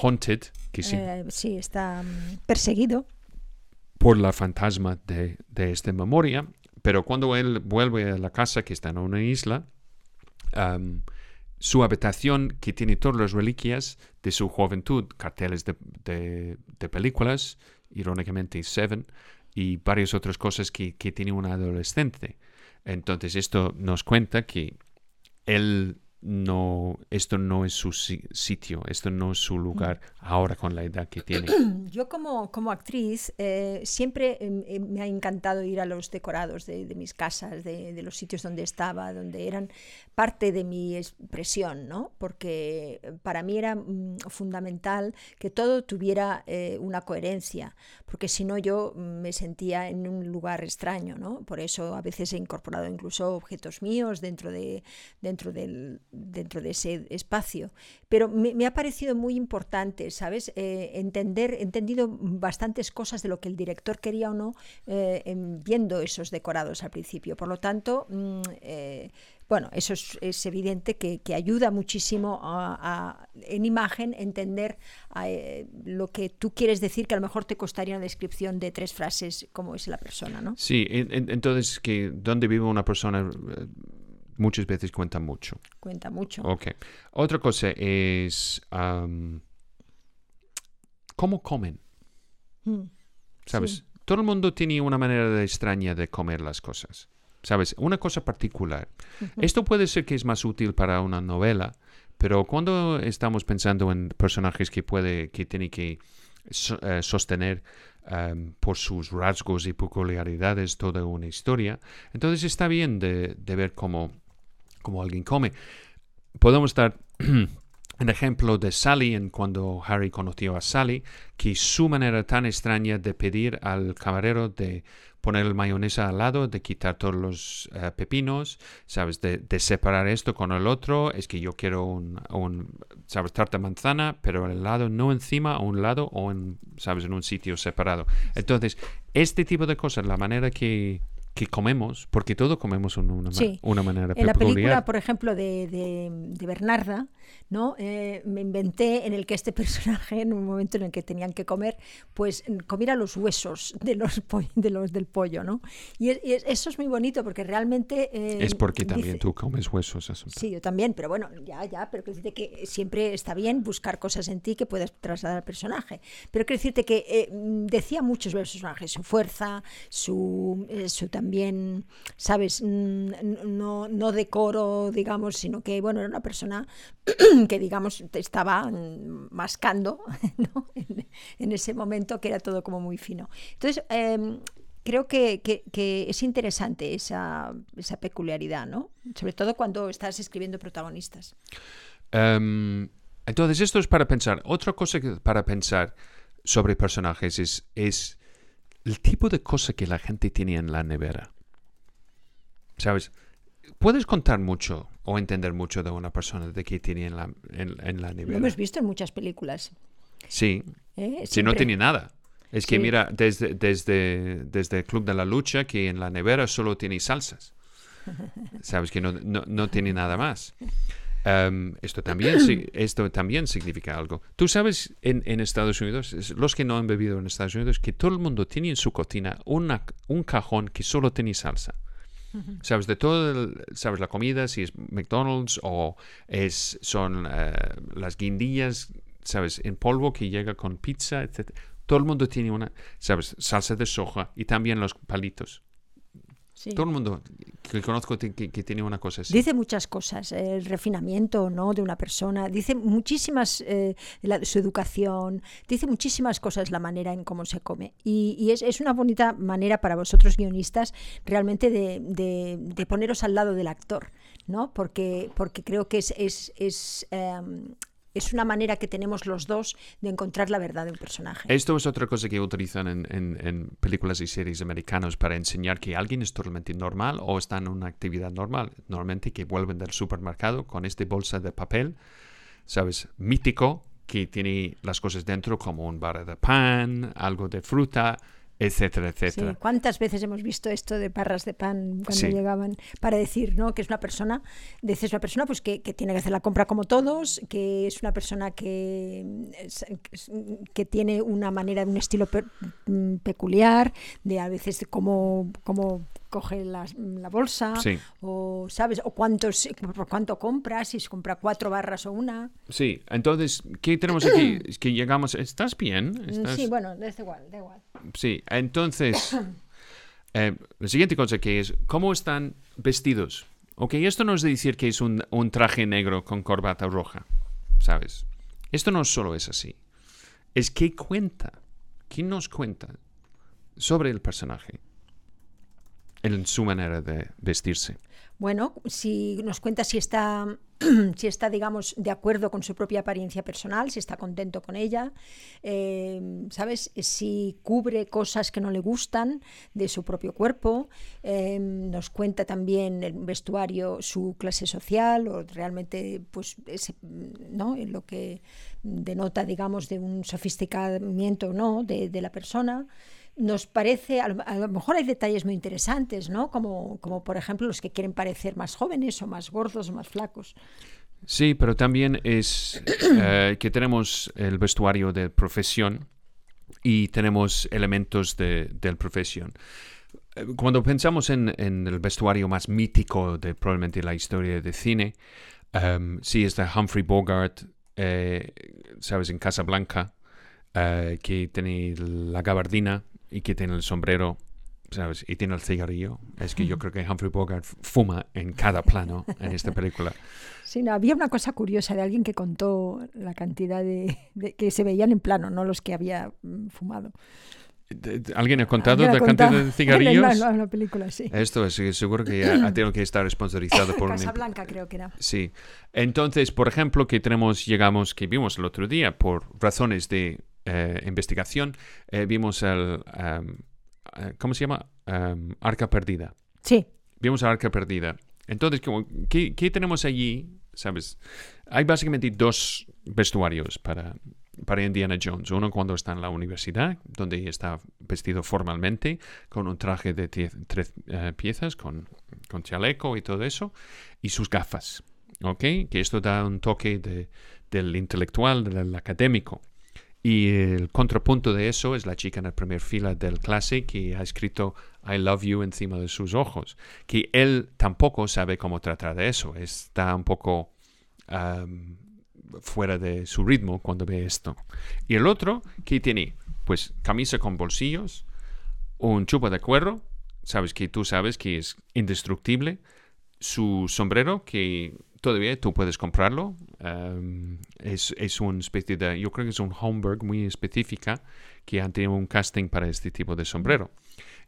haunted. Que sí, sí está mm, perseguido por la fantasma de, de esta memoria pero cuando él vuelve a la casa que está en una isla, su habitación que tiene todas las reliquias de su juventud, carteles de, películas, irónicamente Seven, y varias otras cosas que, que tiene un adolescente. Entonces esto nos cuenta que él no, esto no es su si- sitio, esto no es su lugar ahora con la edad que tiene. Yo como, como actriz eh, siempre eh, eh, me ha encantado ir a los decorados de, de mis casas, de, de los sitios donde estaba, donde eran parte de mi expresión, ¿no? Porque para mí era mm, fundamental que todo tuviera eh, una coherencia, porque si no yo mm, me sentía en un lugar extraño, ¿no? Por eso a veces he incorporado incluso objetos míos dentro de, dentro del, dentro de ese espacio. Pero me, me ha parecido muy importante, ¿sabes? Eh, entender, he entendido bastantes cosas de lo que el director quería o no eh, en- viendo esos decorados al principio. Por lo tanto, mm, eh, bueno, eso es, es evidente que, que ayuda muchísimo a, a, en imagen entender eh, lo que tú quieres decir, que a lo mejor te costaría una descripción de tres frases, como es la persona, ¿no? Sí, en- en- entonces que donde vive una persona eh, muchas veces cuenta mucho. Cuenta mucho. Ok. Otra cosa es cómo comen. Mm, ¿Sabes? Sí. Todo el mundo tiene una manera de extraña de comer las cosas. ¿Sabes? Una cosa particular. Esto puede ser que es más útil para una novela, pero cuando estamos pensando en personajes que puede, que tiene que so- eh, sostener por sus rasgos y peculiaridades toda una historia, entonces está bien de, de ver cómo, cómo alguien come. Podemos dar el ejemplo de Sally en cuando Harry conoció a Sally, que su manera tan extraña de pedir al camarero de poner el mayonesa al lado, de quitar todos los eh, pepinos, ¿sabes? De, de separar esto con el otro, es que yo quiero un, un, ¿sabes? Tarta manzana, pero al lado, no encima, a un lado o en, ¿sabes? En un sitio separado. Entonces, este tipo de cosas, la manera que, que comemos, porque todo comemos una, ma- Sí. una manera En la peculiar. película, por ejemplo, de, de- de Bernarda, ¿no? Eh, me inventé en el que este personaje, en un momento en el que tenían que comer, pues comiera los huesos de los, de los del pollo, ¿no? Y, es- y es- eso es muy bonito porque realmente... eh, es porque también dice- tú comes huesos. Sí, yo también, pero bueno, ya, ya, pero quiero decirte que siempre está bien buscar cosas en ti que puedas trasladar al personaje. Pero quiero decirte que eh, decía mucho sobre el personaje, su fuerza, su, eh, su también, ¿sabes? Mm, No, no decoro, digamos, sino que, bueno, era una persona que, digamos, estaba mm, mascando. En, ese momento que era todo como muy fino. Entonces, em, creo que, que- es interesante esa, esa peculiaridad, ¿no? Sobre todo cuando estás escribiendo protagonistas. Em, entonces, esto es para pensar. Otra cosa para pensar sobre personajes es, es el tipo de cosa que la gente tiene en la nevera. ¿Sabes? Puedes contar mucho o entender mucho de una persona de que tiene en la, en, en la Lo nevera. hemos visto en muchas películas. Sí, ¿eh? si no tiene nada. Es que mira, desde, desde, desde el Club de la Lucha, que en la nevera solo tiene salsas. Sabes que no, no, no tiene nada más. Em, esto, también, esto también significa algo. Tú sabes en, en Estados Unidos, los que no han bebido en Estados Unidos, que todo el mundo tiene en su cocina una, un cajón que solo tiene salsa. Sabes, de todo, el- sabes, la comida, si es McDonald's o es, son eh, las guindillas, sabes, en polvo que llega con pizza, etc. Todo el mundo tiene una, sabes, salsa de soja y también los palitos. Sí. Todo el mundo que conozco que, que tiene una cosa así. Dice muchas cosas, eh, el refinamiento ¿no? de una persona, dice muchísimas, eh, la- su educación, dice muchísimas cosas la manera en cómo se come. Y, y es, es una bonita manera para vosotros guionistas realmente de, de- de poneros al lado del actor, ¿no? porque, porque creo que es, es, es, em, es una manera que tenemos los dos de encontrar la verdad de un personaje. Esto es otra cosa que utilizan en, películas y series americanas para enseñar que alguien es totalmente normal o está en una actividad normal. Normalmente que vuelven del supermercado con este bolsa de papel, ¿sabes? Mítico, que tiene las cosas dentro como un barra de pan, algo de fruta, etcétera, Sí, etcétera. ¿Cuántas veces hemos visto esto de barras de pan cuando Sí. llegaban para decir ¿no? que es una persona, dices una persona pues que, que tiene que hacer la compra como todos, que es una persona que, que tiene una manera, un estilo pe- mm, peculiar, de a veces cómo, cómo coge las- la bolsa, Sí. o sabes, o cuántos, por cuánto compras, si se compra cuatro barras o una. Sí, entonces, ¿qué tenemos aquí? Es que llegamos, ¿estás bien? Mm, ¿Estás- Sí, bueno, da igual, da igual. Sí, entonces, eh, la siguiente cosa que es, ¿cómo están vestidos Ok, esto no es decir que es un, un traje negro con corbata roja, ¿sabes? Esto no solo es así. Es que cuenta, ¿qué nos cuenta sobre el personaje en su manera de vestirse? Bueno, si nos cuenta si está, si está, digamos, de acuerdo con su propia apariencia personal, si está contento con ella, eh, ¿sabes? Si cubre cosas que no le gustan de su propio cuerpo, eh, nos cuenta también el vestuario su clase social o realmente, pues, ¿no? Lo que denota, digamos, de un sofisticamiento, ¿no? De la persona nos parece, a lo, mejor hay detalles muy interesantes, ¿no? Como, como por ejemplo los que quieren parecer más jóvenes o más gordos o más flacos. Sí, pero también es eh, que tenemos el vestuario de profesión y tenemos elementos de, de profesión. Cuando pensamos en, el vestuario más mítico de probablemente la historia de cine, um, sí está Humphrey Bogart, eh, sabes, en Casablanca, que tiene la gabardina y que tiene el sombrero, ¿sabes? Y tiene el cigarrillo. Es que yo creo que Humphrey Bogart fuma en cada plano en esta película. Sí, no, había una cosa curiosa de alguien que contó la cantidad de, de que se veían en plano, no los que había mm, fumado. ¿Alguien ha contado la cantidad de cigarrillos? En la, en la película, sí. Esto es seguro que ha tenido que estar sponsorizado por Casa Blanca, creo que era. Sí. Entonces, por ejemplo, que tenemos, llegamos, que vimos el otro día, por razones de eh, investigación, eh, vimos el, um, ¿cómo se llama? Um, Arca Perdida. Sí. Vimos Arca Perdida. Entonces, ¿qué, ¿qué, tenemos allí? ¿Sabes? Hay básicamente dos vestuarios para, para Indiana Jones. Uno cuando está en la universidad, donde está vestido formalmente, con un traje de tres uh, piezas, con, con chaleco y todo eso, y sus gafas. ¿Ok? Que esto da un toque de, del intelectual, del académico. Y el contrapunto de eso es la chica en la primera fila del clase que ha escrito I love you encima de sus ojos, que él tampoco sabe cómo tratar de eso, está un poco um, fuera de su ritmo cuando ve esto. Y el otro, que tiene? Pues camisa con bolsillos, un chupo de cuero, sabes que tú sabes que es indestructible, su sombrero que todavía tú puedes comprarlo. Um, es, es una especie de, yo creo que es un Homburg muy específica que han tenido un casting para este tipo de sombrero.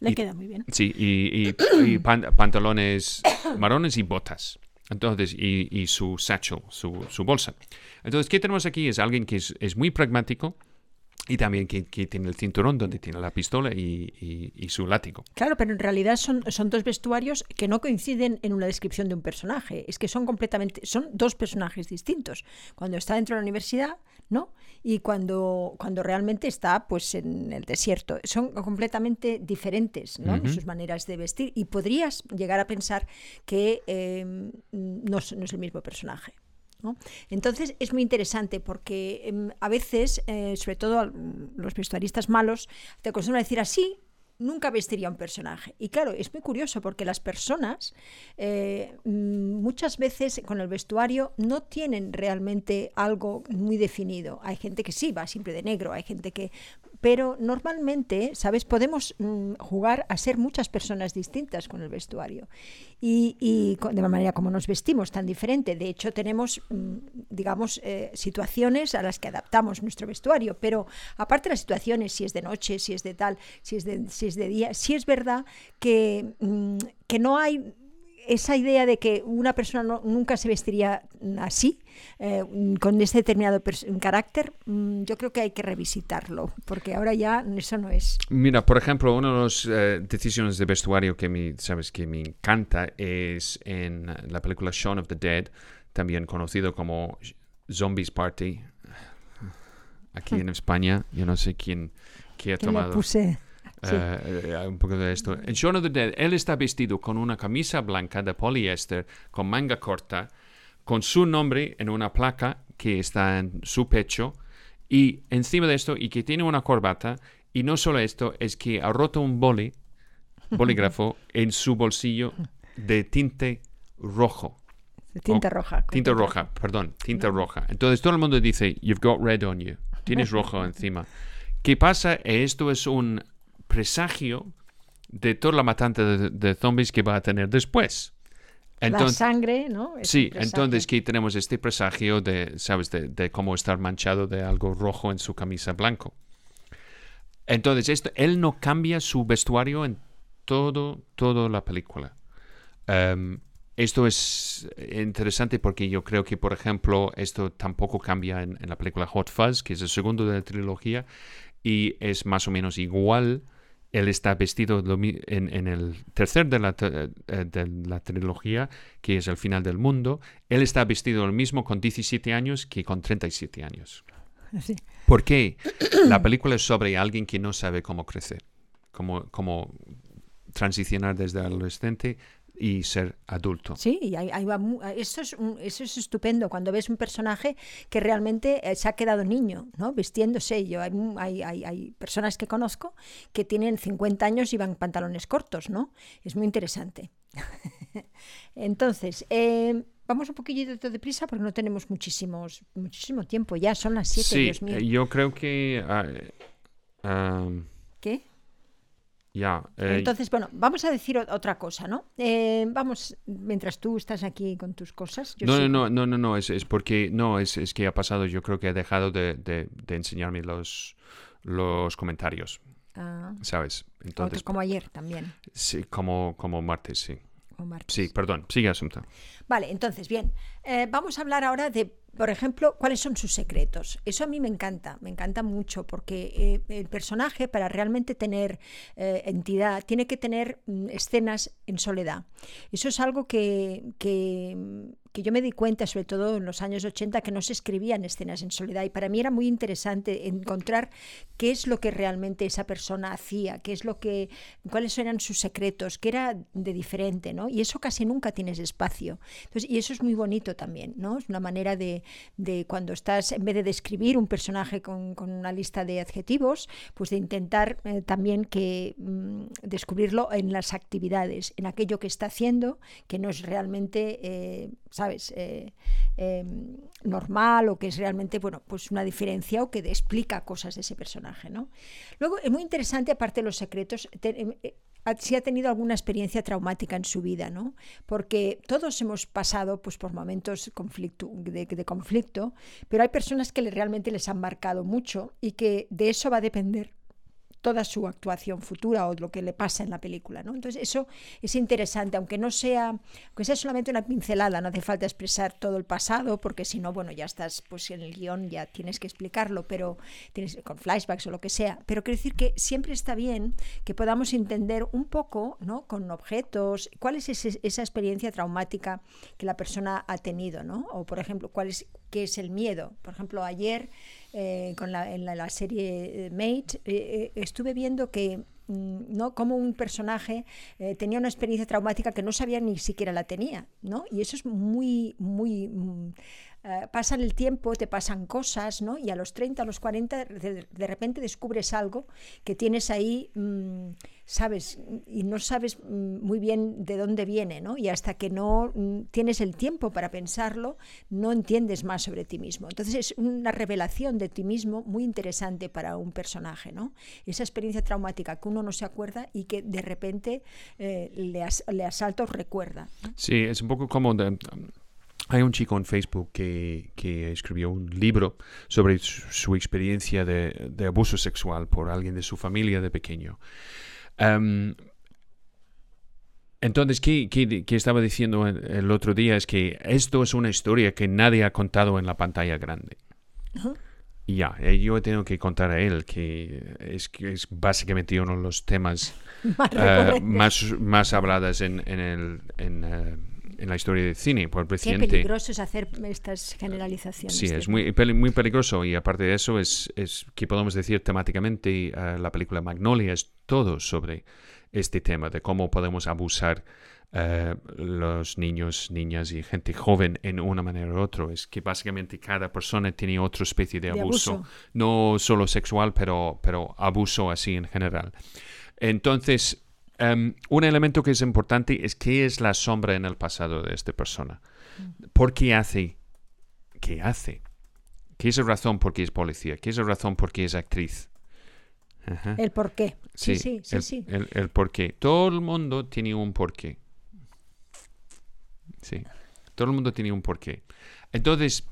Le y, queda muy bien. Sí, y, y, y pan, pantalones marrones y botas. Entonces, y, y su satchel, su, su, bolsa. Entonces, ¿qué tenemos aquí? Es alguien que es, es muy pragmático, y también que, que, tiene el cinturón donde tiene la pistola y, y, y, su látigo. Claro, pero en realidad son, son dos vestuarios que no coinciden en una descripción de un personaje. Es que son completamente, son dos personajes distintos. Cuando está dentro de la universidad, ¿no? Y cuando, cuando realmente está pues en el desierto. Son completamente diferentes, ¿no? Uh -huh. Sus maneras de vestir. Y podrías llegar a pensar que eh, no, no es el mismo personaje. ¿No? Entonces es muy interesante porque eh, a veces, eh, sobre todo los vestuaristas malos, te acostumbran a decir así, nunca vestiría un personaje. Y claro, es muy curioso porque las personas eh, muchas veces con el vestuario no tienen realmente algo muy definido. Hay gente que sí, va siempre de negro, hay gente que pero normalmente, ¿sabes? Podemos mm, jugar a ser muchas personas distintas con el vestuario. Y, de la manera como nos vestimos tan diferente. De hecho, tenemos, mm, digamos, eh, situaciones a las que adaptamos nuestro vestuario. Pero aparte de las situaciones, si es de noche, si es de tal, si es de, si es de día, sí es verdad que, mm, que no hay esa idea de que una persona no, nunca se vestiría así, eh, con ese determinado carácter, mm, yo creo que hay que revisitarlo, porque ahora ya eso no es. Mira, por ejemplo, una de las eh, decisiones de vestuario que me, sabes, que me encanta es en la película Shaun of the Dead, también conocido como Zombies Party, aquí en España, yo no sé quién, quién ha tomado... puse? Sí. Uh, un poco de esto. En Shaun of the Dead, él está vestido con una camisa blanca de poliéster, con manga corta, con su nombre en una placa que está en su pecho, y encima de esto, y que tiene una corbata, y no solo esto, es que ha roto un boli, bolígrafo, en su bolsillo de tinte rojo. De tinta o, roja. Tinta roja, perdón, tinta no. roja. Entonces todo el mundo dice, you've got red on you, tienes rojo encima. ¿Qué pasa? Esto es un presagio de toda la matanza de, de, zombies que va a tener después. la Entonces, sangre, ¿no? Es sí, entonces que tenemos este presagio de, ¿sabes? De, de cómo estar manchado de algo rojo en su camisa blanco. Entonces, esto, él no cambia su vestuario en todo, toda la película. Em, esto es interesante porque yo creo que, por ejemplo, esto tampoco cambia en, en la película Hot Fuzz, que es el segundo de la trilogía, y es más o menos igual. Él está vestido en, en el tercer de la, te- eh, de la trilogía, que es el final del mundo. Él está vestido lo mismo con 17 años que con 37 años. Sí. ¿Por qué? La película es sobre alguien que no sabe cómo crecer, cómo, cómo transicionar desde adolescente y ser adulto. Sí, y ahí, ahí va eso, es un- eso es estupendo cuando ves un personaje que realmente eh, se ha quedado niño, ¿no? Vistiéndose. Yo hay, hay, hay- hay personas que conozco que tienen 50 años y van pantalones cortos, ¿no? Es muy interesante. Entonces, eh, vamos un poquillito de prisa porque no tenemos muchísimos, muchísimo tiempo. Ya son las 7, Sí, Dios mío. eh, yo creo que... um, ¿Qué? Ya, eh, Entonces, bueno, vamos a decir otra cosa, ¿no? Eh, vamos, mientras tú estás aquí con tus cosas. yo no, no, sigo. no, no, no, no, es, es porque, no, es, es que ha pasado, yo creo que ha dejado de, de- de enseñarme los, los comentarios, Ah, ¿sabes? Entonces, como ayer también. sí, como, como martes, sí. martes. Sí, perdón, sigue Asunta. Vale, entonces, bien, eh, vamos a hablar ahora de, por ejemplo, cuáles son sus secretos. Eso a mí me encanta, me encanta mucho, porque eh, el personaje, para realmente tener eh, entidad, tiene que tener mm, escenas en soledad. Eso es algo que, que, que yo me di cuenta, sobre todo en los años 80, que no se escribían escenas en soledad. Y para mí era muy interesante encontrar qué es lo que realmente esa persona hacía, qué es lo que, cuáles eran sus secretos, qué era de diferente, ¿no? Y eso casi nunca tienes espacio. Entonces, y eso es muy bonito también, ¿no? Es una manera de, de cuando estás, en vez de describir un personaje con, con una lista de adjetivos, pues de intentar eh, también que mm, descubrirlo en las actividades, en aquello que está haciendo, que no es realmente, eh, ¿sabes?, eh, eh, normal o que es realmente, bueno, pues una diferencia o que explica cosas de ese personaje, ¿no? Luego, es muy interesante, aparte de los secretos, te- eh, si ha tenido alguna experiencia traumática en su vida, ¿no? Porque todos hemos pasado pues, por momentos conflicto, de, de conflicto, pero hay personas que le- realmente les han marcado mucho y que de eso va a depender toda su actuación futura o lo que le pasa en la película, ¿no? Entonces eso es interesante, aunque no sea, aunque sea solamente una pincelada, no hace falta expresar todo el pasado, porque si no, bueno, ya estás pues en el guion, ya tienes que explicarlo, pero tienes con flashbacks o lo que sea. Pero quiero decir que siempre está bien que podamos entender un poco, ¿no? Con objetos, cuál es esa experiencia traumática que la persona ha tenido, ¿no? O por ejemplo, cuál es qué es el miedo. Por ejemplo, ayer eh, con la, en la, serie eh, Mate, eh, estuve viendo que mm, ¿no? como un personaje tenía una experiencia traumática que no sabía ni siquiera la tenía, ¿no? Y eso es muy, muy... eh, pasan el tiempo, te pasan cosas, ¿no? Y a los 30, a los 40, de, de repente descubres algo que tienes ahí, mm, sabes, y no sabes mm, muy bien de dónde viene, ¿no? Y hasta que no mm, tienes el tiempo para pensarlo, no entiendes más sobre ti mismo. Entonces es una revelación de ti mismo muy interesante para un personaje, ¿no? Esa experiencia traumática que uno no se acuerda y que de repente eh, le, as- le asalta o recuerda. Sí, es un poco como. Hay un chico en Facebook que, que escribió un libro sobre su, su experiencia de, de abuso sexual por alguien de su familia de pequeño. Em, entonces, ¿qué, qué- qué estaba diciendo el, otro día? Es que esto es una historia que nadie ha contado en la pantalla grande. Y ya, eh, yo tengo que contar a él que es, que es básicamente uno de los temas Más recurrente. más, más habladas en, en, el, en, eh, en la historia del cine. Por Qué reciente. peligroso es hacer estas generalizaciones. Sí, es muy, muy peligroso y aparte de eso es, es que podemos decir temáticamente eh, la película Magnolia es todo sobre este tema de cómo podemos abusar eh, los niños, niñas y gente joven en una manera u otra. Es que básicamente cada persona tiene otra especie de De abuso, abuso. no solo sexual, pero, pero abuso así en general. Entonces, em, un elemento que es importante es qué es la sombra en el pasado de esta persona. ¿Por qué hace? ¿Qué hace? ¿Qué es la razón por qué es policía? ¿Qué es la razón por qué es actriz? Ajá. El por qué. Sí, sí, sí, el, sí. El, el por qué. Todo el mundo tiene un porqué. sí. Todo el mundo tiene un porqué. Entonces,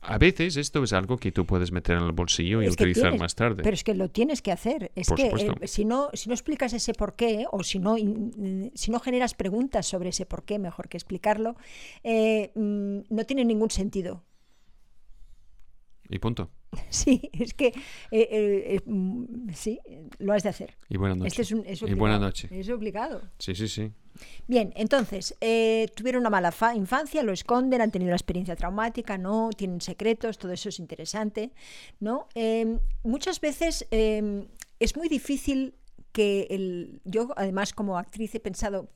a veces esto es algo que tú puedes meter en el bolsillo y Es utilizar tienes- más tarde. Pero es que lo tienes que hacer. Es Por que supuesto. eh, si, no, si no explicas ese porqué o si no, in- si no generas preguntas sobre ese porqué, mejor que explicarlo, eh, mm, no tiene ningún sentido. Y punto. Sí, es que eh, eh, mm, sí, lo has de hacer. Y buenas noches. Este es un, es y obligado. buenas noches. Es obligado. Sí, sí, sí. Bien, entonces, eh, tuvieron una mala fa- infancia, lo esconden, han tenido una experiencia traumática, no, tienen secretos, todo eso es interesante, ¿no? Eh, muchas veces eh, es muy difícil que el, yo además como actriz he pensado,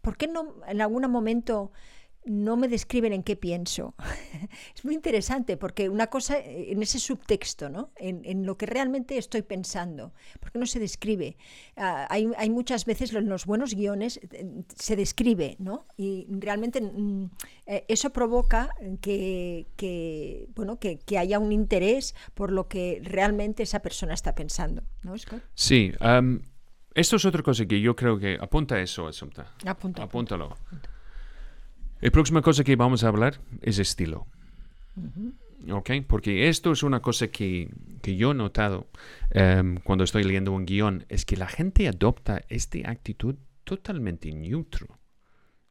¿por qué no en algún momento no me describen en qué pienso? es muy interesante porque una cosa eh, en ese subtexto, ¿no? En, en lo que realmente estoy pensando, ¿por qué no se describe? Ah, hay, hay muchas veces en los buenos guiones eh, se describe, ¿no? Y realmente mm, eh, eso provoca que, que, bueno, que, que haya un interés por lo que realmente esa persona está pensando, ¿no, Scott? Sí, esto es otra cosa que yo creo que... Apunta eso, Asunta. Apunta. Apúntalo. La próxima cosa que vamos a hablar es estilo. ¿Ok? Porque esto es una cosa que, que yo he notado em, cuando estoy leyendo un guion, es que la gente adopta esta actitud totalmente neutro.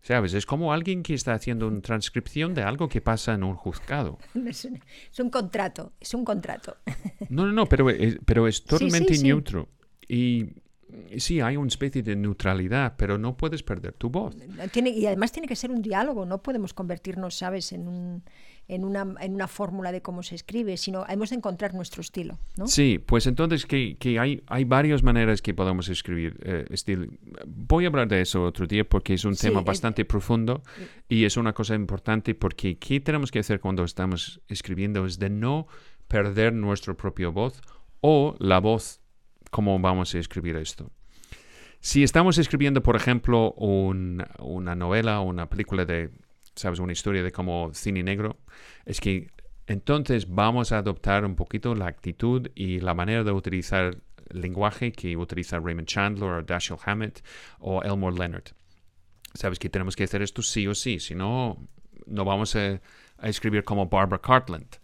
¿Sabes? Es como alguien que está haciendo una transcripción de algo que pasa en un juzgado. Es un, es un contrato, es un contrato. No, no, no, pero es, pero es totalmente sí. neutro. Y sí, hay una especie de neutralidad, pero no puedes perder tu voz. Tiene, y además tiene que ser un diálogo, no podemos convertirnos, ¿sabes?, en, un, en, una, en una fórmula de cómo se escribe, sino hemos de encontrar nuestro estilo, ¿no? Sí, pues entonces que, que hay, hay varias maneras que podemos escribir eh, estilo. Voy a hablar de eso otro día porque es un Sí, tema eh, bastante profundo y es una cosa importante porque ¿qué tenemos que hacer cuando estamos escribiendo? Es de no perder nuestra propia voz o la voz cómo vamos a escribir esto. Si estamos escribiendo, por ejemplo, un- una novela o una película de, ¿sabes? Una historia de como cine negro, es que entonces vamos a adoptar un poquito la actitud y la manera de utilizar lenguaje que utiliza Raymond Chandler o Dashiell Hammett o Elmore Leonard. Sabes que tenemos que hacer esto sí o sí, si no, no vamos a escribir como Barbara Cartland.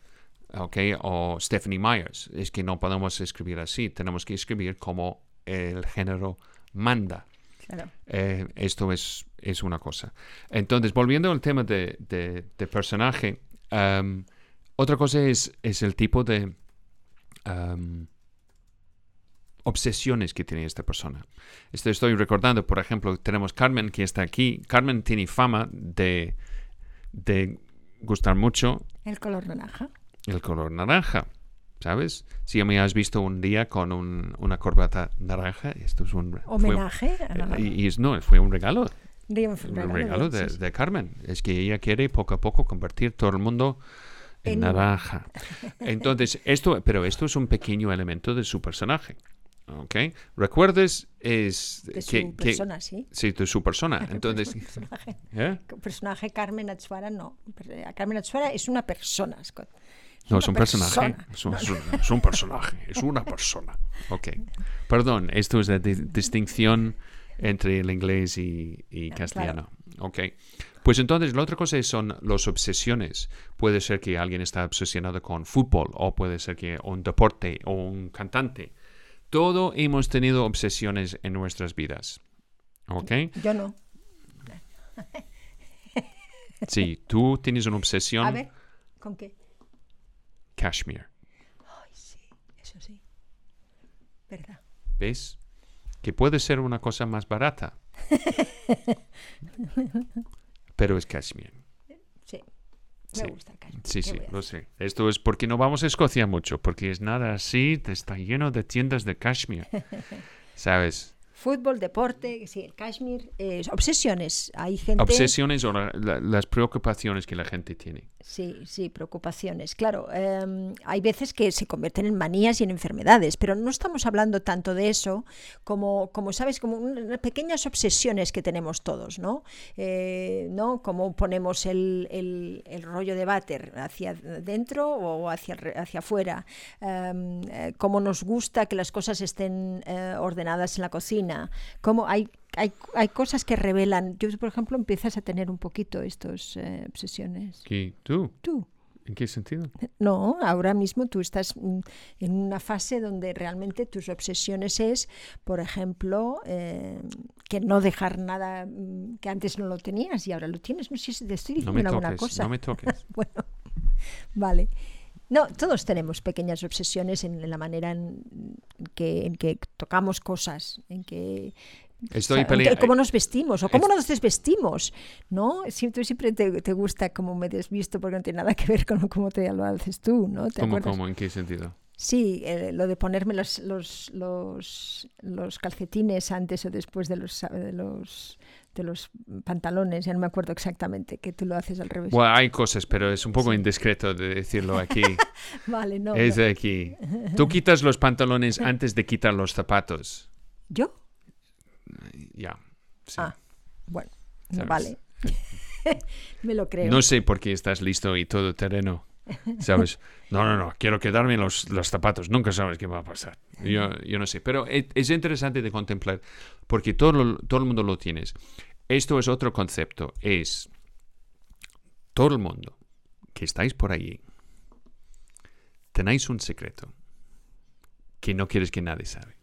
¿Ok? O Stephanie Myers. Es que no podemos escribir así. Tenemos que escribir como el género manda. Claro. Eh, esto es, es una cosa. Entonces, volviendo al tema de, de- de personaje, am, otra cosa es, es el tipo de am, obsesiones que tiene esta persona. Esto estoy recordando, por ejemplo, tenemos Carmen que está aquí. Carmen tiene fama de, de gustar mucho El color naranja. El color naranja, ¿sabes? Si me has visto un día con un- una corbata naranja, esto es un... fue- Homenaje a la- eh, y, no, fue un regalo, un regalo, regalo de, Carmen. Es que ella quiere poco a poco convertir todo el mundo en, En- naranja. Entonces, esto, pero esto es un pequeño elemento de su personaje. ¿Ok? Recuerdes es De su que, que- persona, sí. sí, de su persona. Entonces, personaje. ¿eh? personaje Carmen Atsuara no. Carmen Atsuara es una persona, Scott. No, es un personaje. persona. Es un, es un- es un personaje. Es una persona. Ok. Perdón, esto es la di- distinción entre el inglés y, y castellano. Ok. Pues entonces, la otra cosa son las obsesiones. Puede ser que alguien está obsesionado con fútbol, o puede ser que un deporte, o un cantante. Todo hemos tenido obsesiones en nuestras vidas. ¿Ok? Yo no. Sí, tú tienes una obsesión. A ver, ¿con qué? Kashmir. Ay, sí, eso sí. ¿Verdad? ¿Ves? Que puede ser una cosa más barata. Pero es Kashmir. Sí. Me Sí. gusta el cashmere. Sí, ¿qué sí, lo sé. Esto es porque no vamos a Escocia mucho, porque es nada así, está lleno de tiendas de Kashmir. ¿Sabes? Fútbol, deporte, sí, el cashmere, eh, obsesiones. Hay gente. Obsesiones o la- la- las preocupaciones que la gente tiene. Sí, sí, preocupaciones. Claro, em, hay veces que se convierten en manías y en enfermedades, pero no estamos hablando tanto de eso como, como sabes, como unas pequeñas obsesiones que tenemos todos, ¿no? Eh, ¿no? Como ponemos el, el- el rollo de váter hacia dentro o hacia, hacia afuera. Em, eh, cómo nos gusta que las cosas estén eh, ordenadas en la cocina. Cómo hay, hay, hay cosas que revelan. Yo, por ejemplo, empiezas a tener un poquito estas eh, obsesiones. ¿Qué? ¿Tú? Tú. ¿En qué sentido? No, ahora mismo tú estás mm, en una fase donde realmente tus obsesiones es, por ejemplo, eh, que no dejar nada mm, que antes no lo tenías y ahora lo tienes. No sé si te estoy No diciendo me alguna toques, cosa. no me toques. bueno, vale. No, todos tenemos pequeñas obsesiones en, en la manera en que, en que tocamos cosas, en que Estoy o sea, cómo nos vestimos o cómo nos desvestimos, ¿no? Si tú siempre te, te gusta cómo me desvisto porque no tiene nada que ver con cómo te lo haces tú, ¿no? ¿Te ¿Cómo, cómo? ¿En qué sentido? Sí, eh, lo de ponerme los, los, los, los calcetines antes o después de los, de los de los pantalones, ya no me acuerdo exactamente, que tú lo haces al revés. Bueno, hay cosas, pero es un poco indiscreto de decirlo aquí. Vale, no. es no. de aquí. Tú quitas los pantalones antes de quitar los zapatos. ¿Yo? Ya. sí. Ah, bueno, no ¿Sabes? vale. me lo creo. No sé por qué estás listo y todo terreno. ¿Sabes? No, no, no. Quiero quedarme en los, los zapatos. Nunca sabes qué va a pasar. Yo, yo no sé. Pero e- es, interesante de contemplar porque todo, lo- todo el mundo lo tienes. Esto es otro concepto. Es todo el mundo que estáis por allí. Tenéis un secreto que no quieres que nadie sabe.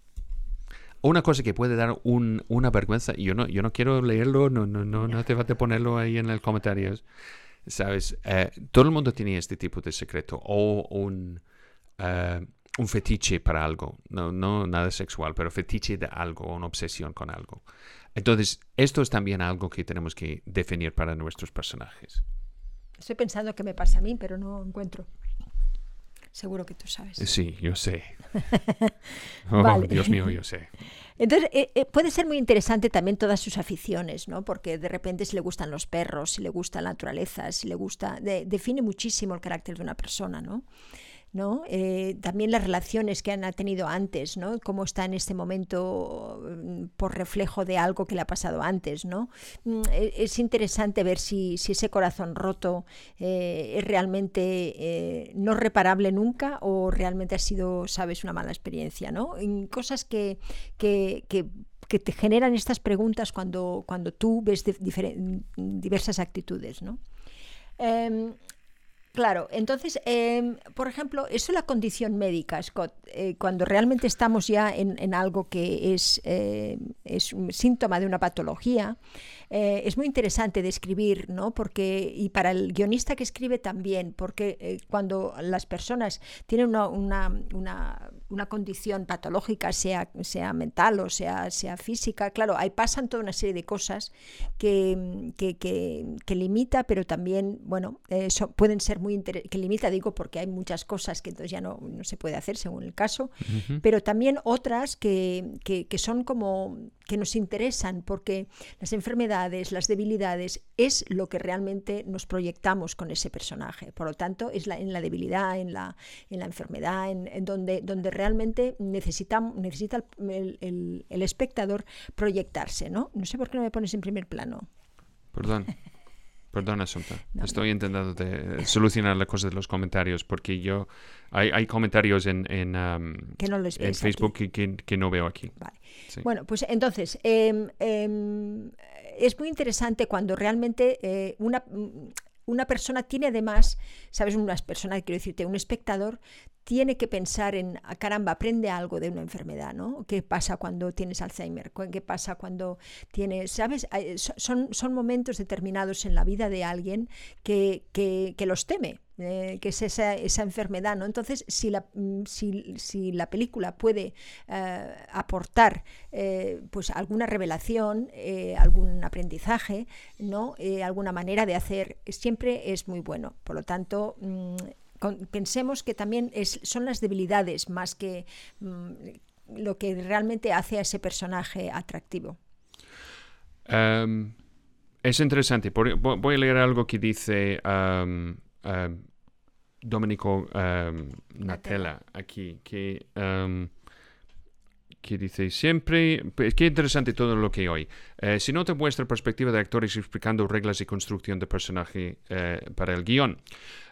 Una cosa que puede dar un- una vergüenza, yo no, yo no quiero leerlo, no, no, no, no te va a ponerlo ahí en los comentarios. ¿Sabes? Eh, todo el mundo tiene este tipo de secreto o un, eh, un fetiche para algo. No, no nada sexual, pero fetiche de algo, una obsesión con algo. Entonces, esto es también algo que tenemos que definir para nuestros personajes. Estoy pensando que me pasa a mí, pero no encuentro. Seguro que tú sabes. Sí, yo sé. Oh, Vale. Dios mío, yo sé. Entonces, eh, eh, puede ser muy interesante también todas sus aficiones, ¿no? Porque de repente si le gustan los perros, si le gusta la naturaleza, si le gusta... de- define muchísimo el carácter de una persona, ¿no? Eh, también las relaciones que han tenido antes, ¿no? Cómo está en este momento mm, por reflejo de algo que le ha pasado antes, ¿no? Mm, e- Es interesante ver si, si ese corazón roto eh, es realmente eh, no reparable nunca o realmente ha sido, sabes, una mala experiencia, ¿no? Cosas que, que, que- te generan estas preguntas cuando, cuando tú ves diversas actitudes, ¿no? Em, Claro, entonces, em, por ejemplo, eso es la condición médica, Scott. Eh, cuando realmente estamos ya en, en algo que es, eh, es un síntoma de una patología, eh, es muy interesante describir, ¿no? Porque, y para el guionista que escribe también, porque eh, cuando las personas tienen una, una, una, una condición patológica, sea, sea mental o sea, sea física, claro, ahí pasan toda una serie de cosas que, que, que, que limita, pero también, bueno, eh, pueden ser muy interesantes, que limita digo porque hay muchas cosas que entonces ya no, no se puede hacer según el caso, pero también otras que, que, que son como que nos interesan porque las enfermedades, las debilidades es lo que realmente nos proyectamos con ese personaje. Por lo tanto, es la, en la debilidad, en la, en la enfermedad, en, en donde, donde realmente necesitamos, necesita el, el- el- el espectador proyectarse. ¿no? no sé por qué no me pones en primer plano. Perdón. Perdón, Asunta. No, Estoy intentando de solucionar la cosa de los comentarios porque yo... Hay, hay comentarios en, en, um, Que no en. Facebook que, que- que no veo aquí. Vale. Sí. Bueno, pues entonces, em, em, es muy interesante cuando realmente eh, una, una persona tiene además, ¿sabes? Una persona, quiero decirte, un espectador tiene que pensar en, ah, caramba, aprende algo de una enfermedad, ¿no? ¿Qué pasa cuando tienes Alzheimer? ¿Cu- ¿Qué pasa cuando tienes, ¿sabes? Son, son momentos determinados en la vida de alguien que, que, que los teme. Eh, que es esa, esa enfermedad, ¿no? Entonces, si la, mm, si, si la película puede eh, aportar eh, pues alguna revelación, eh, algún aprendizaje, ¿no? Alguna manera de hacer, siempre es muy bueno. Por lo tanto, mm, pensemos que también es, son las debilidades más que mm, lo que realmente hace a ese personaje atractivo. Um, es interesante. voy a leer algo que dice um, um, Domenico um, Natella aquí, que um, que dice siempre, pues, qué interesante todo lo que hoy. Eh, si nota vuestra perspectiva de actores explicando reglas y construcción de personaje eh, para el guion.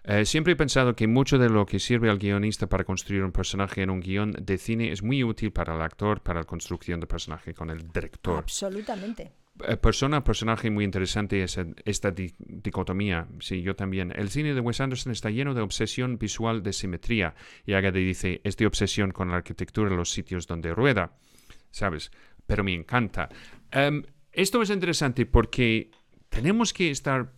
Eh, siempre he pensado que mucho de lo que sirve al guionista para construir un personaje en un guion de cine es muy útil para el actor, para la construcción de personaje con el director. Absolutamente. Eh, persona, personaje muy interesante es esta dicotomía. Sí, yo también. El cine de Wes Anderson está lleno de obsesión visual de simetría. Y Agade dice, es de obsesión con la arquitectura de los sitios donde rueda. ¿Sabes? Pero me encanta. Em, esto es interesante porque tenemos que estar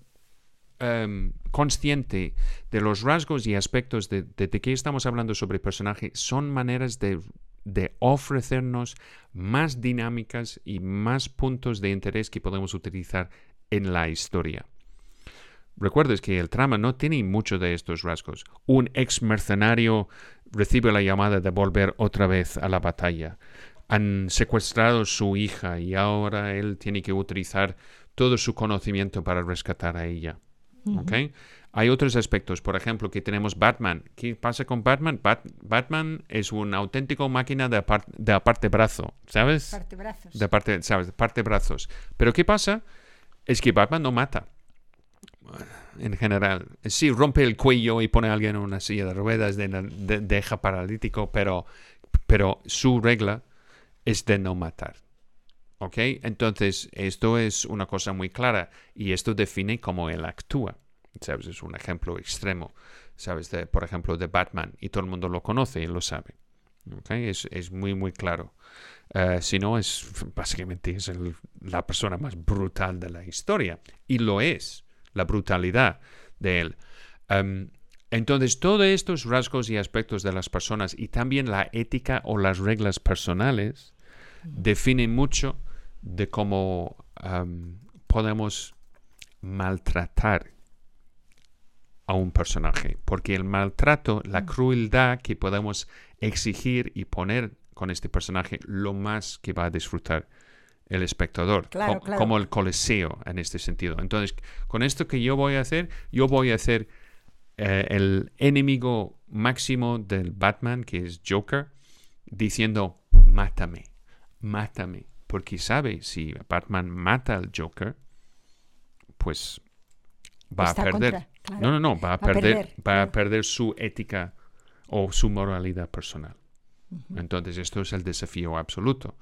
um, consciente de los rasgos y aspectos de, de, de, que estamos hablando sobre personaje son maneras de, de, ofrecernos más dinámicas y más puntos de interés que podemos utilizar en la historia. Recuerdes que el trama no tiene mucho de estos rasgos. Un ex mercenario recibe la llamada de volver otra vez a la batalla. Han secuestrado su hija y ahora él tiene que utilizar todo su conocimiento para rescatar a ella. ¿okay? Hay otros aspectos, por ejemplo, que tenemos Batman. ¿Qué pasa con Batman? Batman es un auténtico máquina de, aparte de aparte brazo, ¿sabes? Parte brazos. De aparte, ¿sabes? De parte brazos. Pero ¿qué pasa? Es que Batman no mata. En general, sí, rompe el cuello y pone a alguien en una silla de ruedas, de, de, deja paralítico, pero, pero su regla es de no matar. ¿Ok? Entonces, esto es una cosa muy clara y esto define cómo él actúa. ¿Sabes? Es un ejemplo extremo, ¿sabes? De, por ejemplo, de Batman y todo el mundo lo conoce y lo sabe. ¿Ok? Es, es muy, muy claro. Uh, si no, es básicamente es el, la persona más brutal de la historia. Y lo es, la brutalidad de él. Um, entonces, todos estos rasgos y aspectos de las personas y también la ética o las reglas personales definen mucho de cómo um, podemos maltratar a un personaje, porque el maltrato, la crueldad que podemos exigir y poner con este personaje, lo más que va a disfrutar el espectador, claro, co claro. como el coliseo en este sentido. Entonces, con esto que yo voy a hacer, yo voy a hacer eh, el enemigo máximo del Batman, que es Joker, diciendo, mátame, mátame, porque sabe si Batman mata al Joker, pues va Está a perder. contra, claro. No, no, no, va a, Va perder, perder, va claro. a perder su ética o su moralidad personal. Entonces, esto es el desafío absoluto.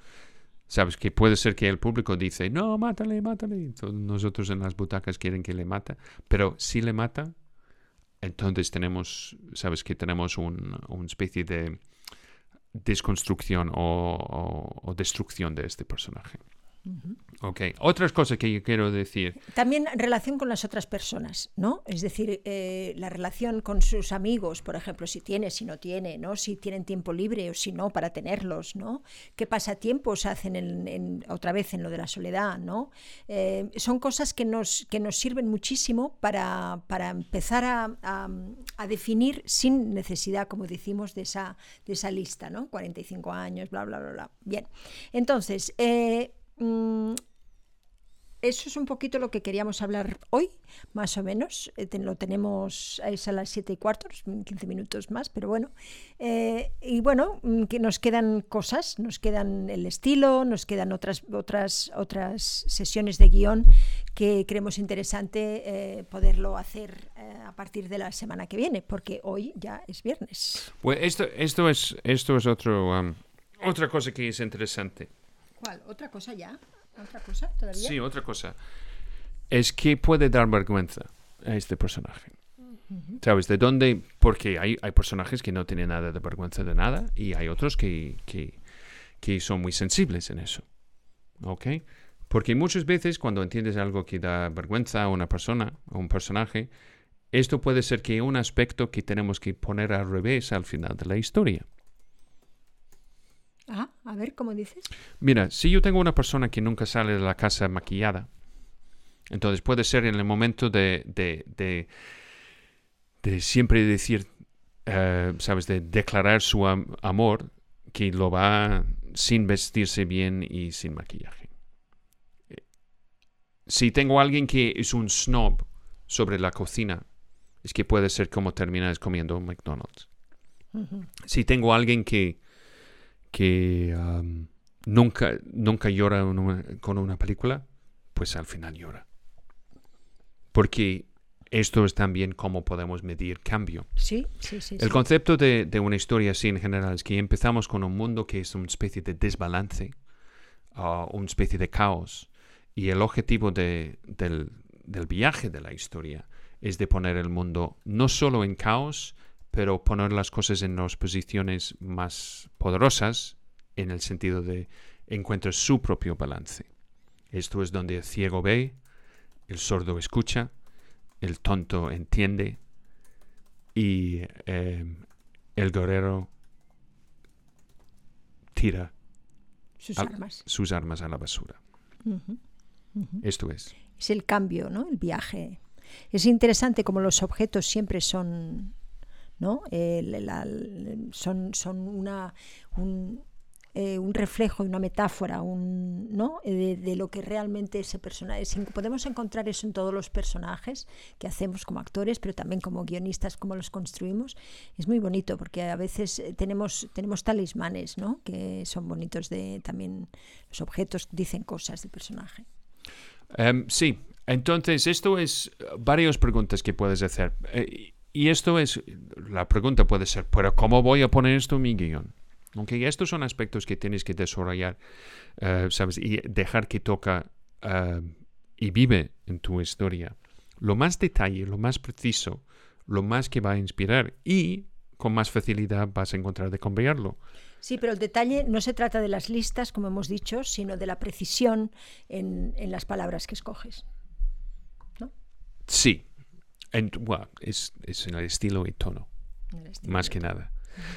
Sabes que puede ser que el público dice, no, mátale, mátale. todos nosotros en las butacas quieren que le mata, pero si le mata, entonces tenemos, sabes que tenemos un- una especie de desconstrucción o, o- o destrucción de este personaje. Ok, otras cosas que yo quiero decir. También relación con las otras personas, ¿no? Es decir, eh, la relación con sus amigos, por ejemplo, si tiene, si no tiene, ¿no? Si tienen tiempo libre o si no, para tenerlos, ¿no? ¿Qué pasatiempos hacen en, en- otra vez en lo de la soledad, ¿no? Eh, son cosas que nos, que nos sirven muchísimo para, para empezar a, a- a definir sin necesidad, como decimos, de esa, de esa lista, ¿no? 45 años, bla, bla, bla, bla. Bien. Entonces, eh, mm, eso es un poquito lo que queríamos hablar hoy, más o menos. Eh, lo tenemos es a las 7 y cuarto, es 15 minutos más, pero bueno. Eh, y bueno, mm, que nos quedan cosas, nos quedan el estilo, nos quedan otras, otras, otras sesiones de guion que creemos interesante eh, poderlo hacer a partir de la semana que viene, porque hoy ya es viernes. Pues esto, esto es, esto es otro, um, otra cosa que es interesante. ¿Cuál? ¿Otra cosa ya? ¿Otra cosa todavía? Sí, otra cosa. Es que puede dar vergüenza a este personaje. ¿Sabes? ¿De dónde? Porque hay, hay personajes que no tienen nada de vergüenza de nada y hay otros que, que, que son muy sensibles en eso. ¿Ok? Porque muchas veces cuando entiendes algo que da vergüenza a una persona, a un personaje, esto puede ser que un aspecto que tenemos que poner al revés al final de la historia. Ah, a ver, ¿cómo dices? Mira, si yo tengo una persona que nunca sale de la casa maquillada, entonces puede ser en el momento de, de, de, de siempre decir, eh, ¿sabes?, de declarar su am- amor, que lo va sin vestirse bien y sin maquillaje. Eh, Si tengo a alguien que es un snob sobre la cocina, es que puede ser como terminas comiendo un McDonald's. Si tengo a alguien que, que um, nunca, nunca llora una- con una película, pues al final llora. Porque esto es también cómo podemos medir cambio. Sí, sí, sí. El sí. concepto de, de una historia así en general es que empezamos con un mundo que es una especie de desbalance, ah, una especie de caos, y el objetivo de- del, del viaje de la historia es de poner el mundo no solo en caos, pero poner las cosas en las posiciones más poderosas en el sentido de encuentra su propio balance. Esto es donde el ciego ve, el sordo escucha, el tonto entiende y eh, el guerrero tira Sus armas. sus armas a la basura. Esto es. Es el cambio, ¿no? El viaje. Es interesante como los objetos siempre son, ¿no? Son, son una, un, eh, un reflejo una metáfora, un, ¿no? Eh, De, lo que realmente ese personaje. es. Podemos encontrar eso en todos los personajes que hacemos como actores, pero también como guionistas, cómo los construimos. Es muy bonito porque a veces eh, tenemos, tenemos talismanes, ¿no? Que son bonitos de también los objetos dicen cosas del personaje. Em, sí, entonces esto es eh, varias preguntas que puedes hacer. Y esto es, la pregunta puede ser, pero ¿cómo voy a poner esto en mi guion? Ok, estos son aspectos que tienes que desarrollar, eh, ¿sabes? Y dejar que toca eh, y vive en tu historia. Lo más detalle, lo más preciso, lo más que va a inspirar y con más facilidad vas a encontrar de cambiarlo. Sí, pero el detalle no se trata de las listas, como hemos dicho, sino de la precisión en, en las palabras que escoges. Sí, en- bueno, es, es en el estilo y tono. estilo más que nada.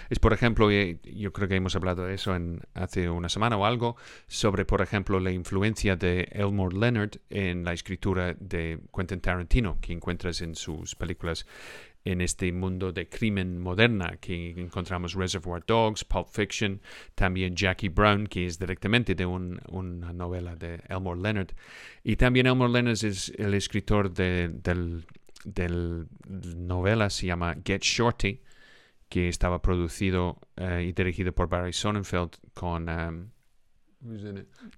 Es, por ejemplo, eh, yo creo que hemos hablado de eso en, hace una semana o algo, sobre, por ejemplo, la influencia de Elmore Leonard en la escritura de Quentin Tarantino, que encuentras en sus películas en este mundo de crimen moderna, que encontramos Reservoir Dogs, Pulp Fiction, también Jackie Brown, que es directamente de un- una novela de Elmore Leonard. Y también Elmore Leonard es el escritor de, del, del novela, se llama Get Shorty, que estaba producido eh, y dirigido por Barry Sonnenfeld con um?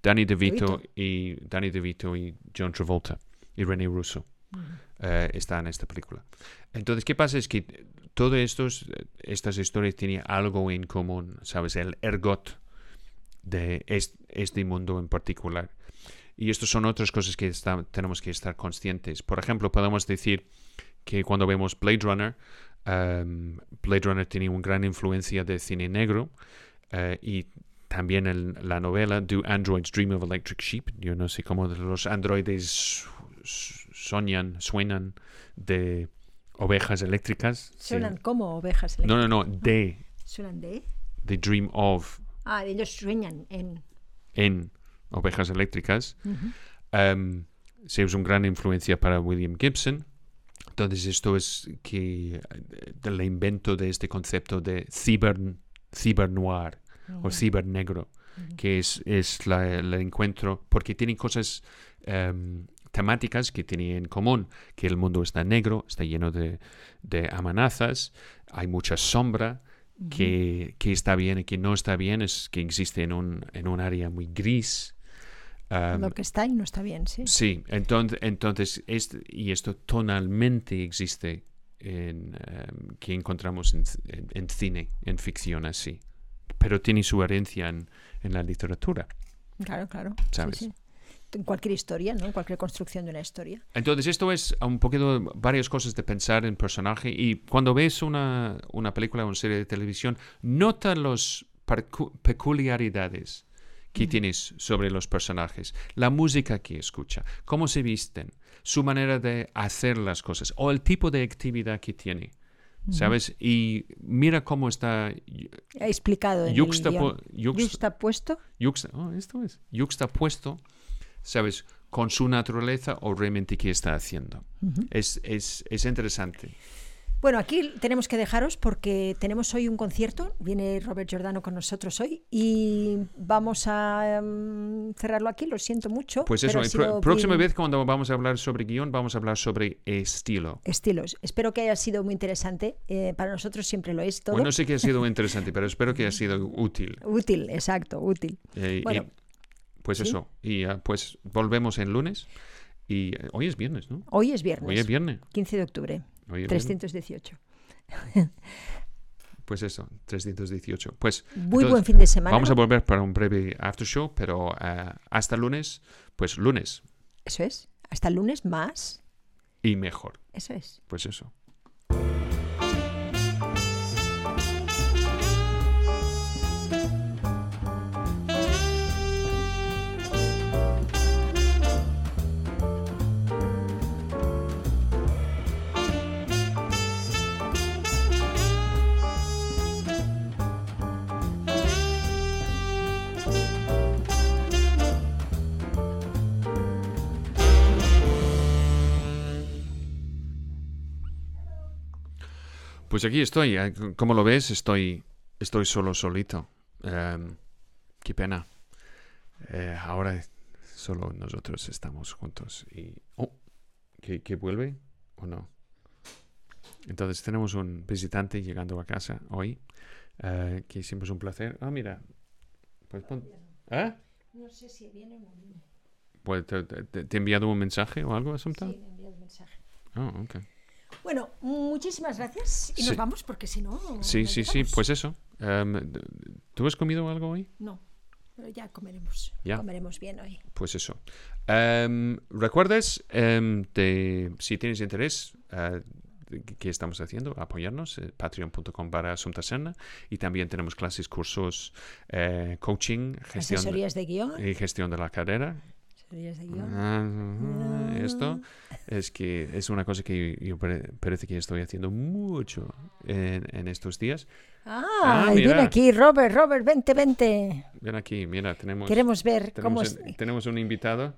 Danny DeVito, y Danny DeVito y John Travolta y René Russo eh, está en esta película. Entonces, ¿qué pasa? Es que todas estos, estas historias tienen algo en común, ¿sabes? El ergot de est- este mundo en particular. Y estas son otras cosas que está- tenemos que estar conscientes. Por ejemplo, podemos decir que cuando vemos Blade Runner, um, Blade Runner tiene una gran influencia de cine negro eh, y también en la novela Do Androids Dream of Electric Sheep. Yo no sé cómo los androides soñan, suenan de ovejas eléctricas. Sí. Suenan como ovejas. No, eléctricas. no, no, de, ¿Suenan de? the dream of Ah, ellos sueñan en... en ovejas eléctricas. Um, se usa una gran influencia para William Gibson. Entonces esto es que eh, del invento de este concepto de ciber, ciber noir o ciber negro, que es, es la- el encuentro, porque tienen cosas em, temáticas que tienen en común, que el mundo está negro, está lleno de, de amenazas, hay mucha sombra, que, que está bien y que no está bien, es que existe en un, en un área muy gris. Em, Lo que está y no está bien, sí. Sí, entonces, entonces y esto tonalmente existe en, em, que encontramos en, en- en cine, en ficción así, pero tiene su herencia en, la literatura. Claro, claro. sí, ¿Sabes? sí. En cualquier historia, ¿no? En cualquier construcción de una historia. Entonces esto es un poquito varias cosas de pensar en personaje y cuando ves una, una película o una serie de televisión, nota las peculiaridades que tienes sobre los personajes, la música que escucha, cómo se visten, su manera de hacer las cosas o el tipo de actividad que tiene. ¿Sabes? Y mira cómo está explicado en el yuxtapo- guion. yuxt- Yuxtapuesto. yuxta- oh, esto es, yuxtapuesto, ¿sabes? Con su naturaleza o realmente qué está haciendo. es, es, es interesante. Bueno, aquí tenemos que dejaros porque tenemos hoy un concierto. Viene Robert Giordano con nosotros hoy y vamos a em, cerrarlo aquí. Lo siento mucho. Pues eso, próxima bien- vez cuando vamos a hablar sobre guion, vamos a hablar sobre estilo. Estilos. Espero que haya sido muy interesante. Eh, para nosotros siempre lo es todo. Bueno, no sé que ha sido interesante, pero espero que ha sido útil. Útil, exacto, útil. Eh, Bueno. pues Sí. eso, y ah, pues volvemos el lunes. Y eh, hoy es viernes, ¿no? Hoy es viernes. Hoy es viernes. 15 de octubre. Viernes. 318. Pues eso, 318. Pues Muy entonces, buen fin de semana. Vamos a volver para un breve after show, pero eh, hasta lunes, pues lunes Eso es. Hasta el lunes más. y mejor. Eso es. Pues eso. Pues aquí estoy. eh, Como lo ves, estoy, estoy solo solito. Em, qué pena. Eh, ahora solo nosotros estamos juntos. Y. Oh, ¿que, que vuelve o no? Entonces tenemos un visitante llegando a casa hoy. eh, que siempre es un placer. Ah, mira. Pues pon- ¿Eh? No sé si viene o no viene. Pues, ¿te, te- te he enviado un mensaje o algo? Sí, me he enviado un mensaje. Oh, ok. Bueno, muchísimas gracias. Y Sí. nos vamos porque si no. Sí, sí, sí, pues eso. Em, ¿Tú has comido algo hoy? No, pero ya comeremos. Ya. Comeremos bien hoy. Pues eso. Em, ¿Recuerdas de, si tienes interés, eh, de qué- qué estamos haciendo? Apoyarnos, eh, patreon.com para Asunta Serna. Y también tenemos clases, cursos, eh, coaching, gestión Asesorías de guion. y gestión de la carrera. Ah, Esto es que es una cosa que yo pare- parece que estoy haciendo mucho en, en estos días. Ah, Ah, y viene mira. aquí Robert, Robert, vente, vente. Ven aquí, mira, tenemos... Queremos ver cómo Tenemos, es. un- tenemos un invitado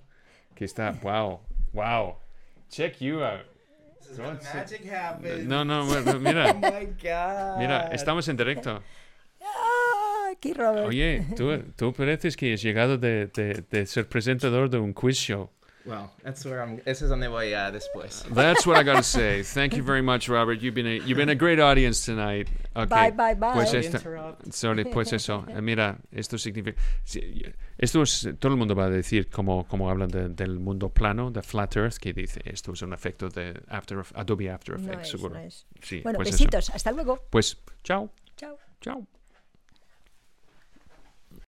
que está. ¡Wow! ¡Wow! Check you out. This is magic happens. No, no, bueno, Oh mira. my god. Mira, estamos en directo. Aquí Robert. Oye, tú, tú pareces que has llegado de, de, de ser presentador de un quiz show. Well, that's where I'm. Ese es donde voy a después. That's what I gotta say. Thank you very much, Robert. You've been a, you've been a great audience tonight. Okay. Bye, bye, bye. Pues interrupt. Sorry, pues eso. Eh, Mira, esto significa. Esto es. Todo el mundo va a decir, como, como hablan de- del mundo plano, de Flat Earth, que dice esto es un efecto de After, Adobe After No Effects, es, seguro. no es. Sí, Bueno, pues eso. besitos. Hasta luego. Pues, chao, Chao. chao.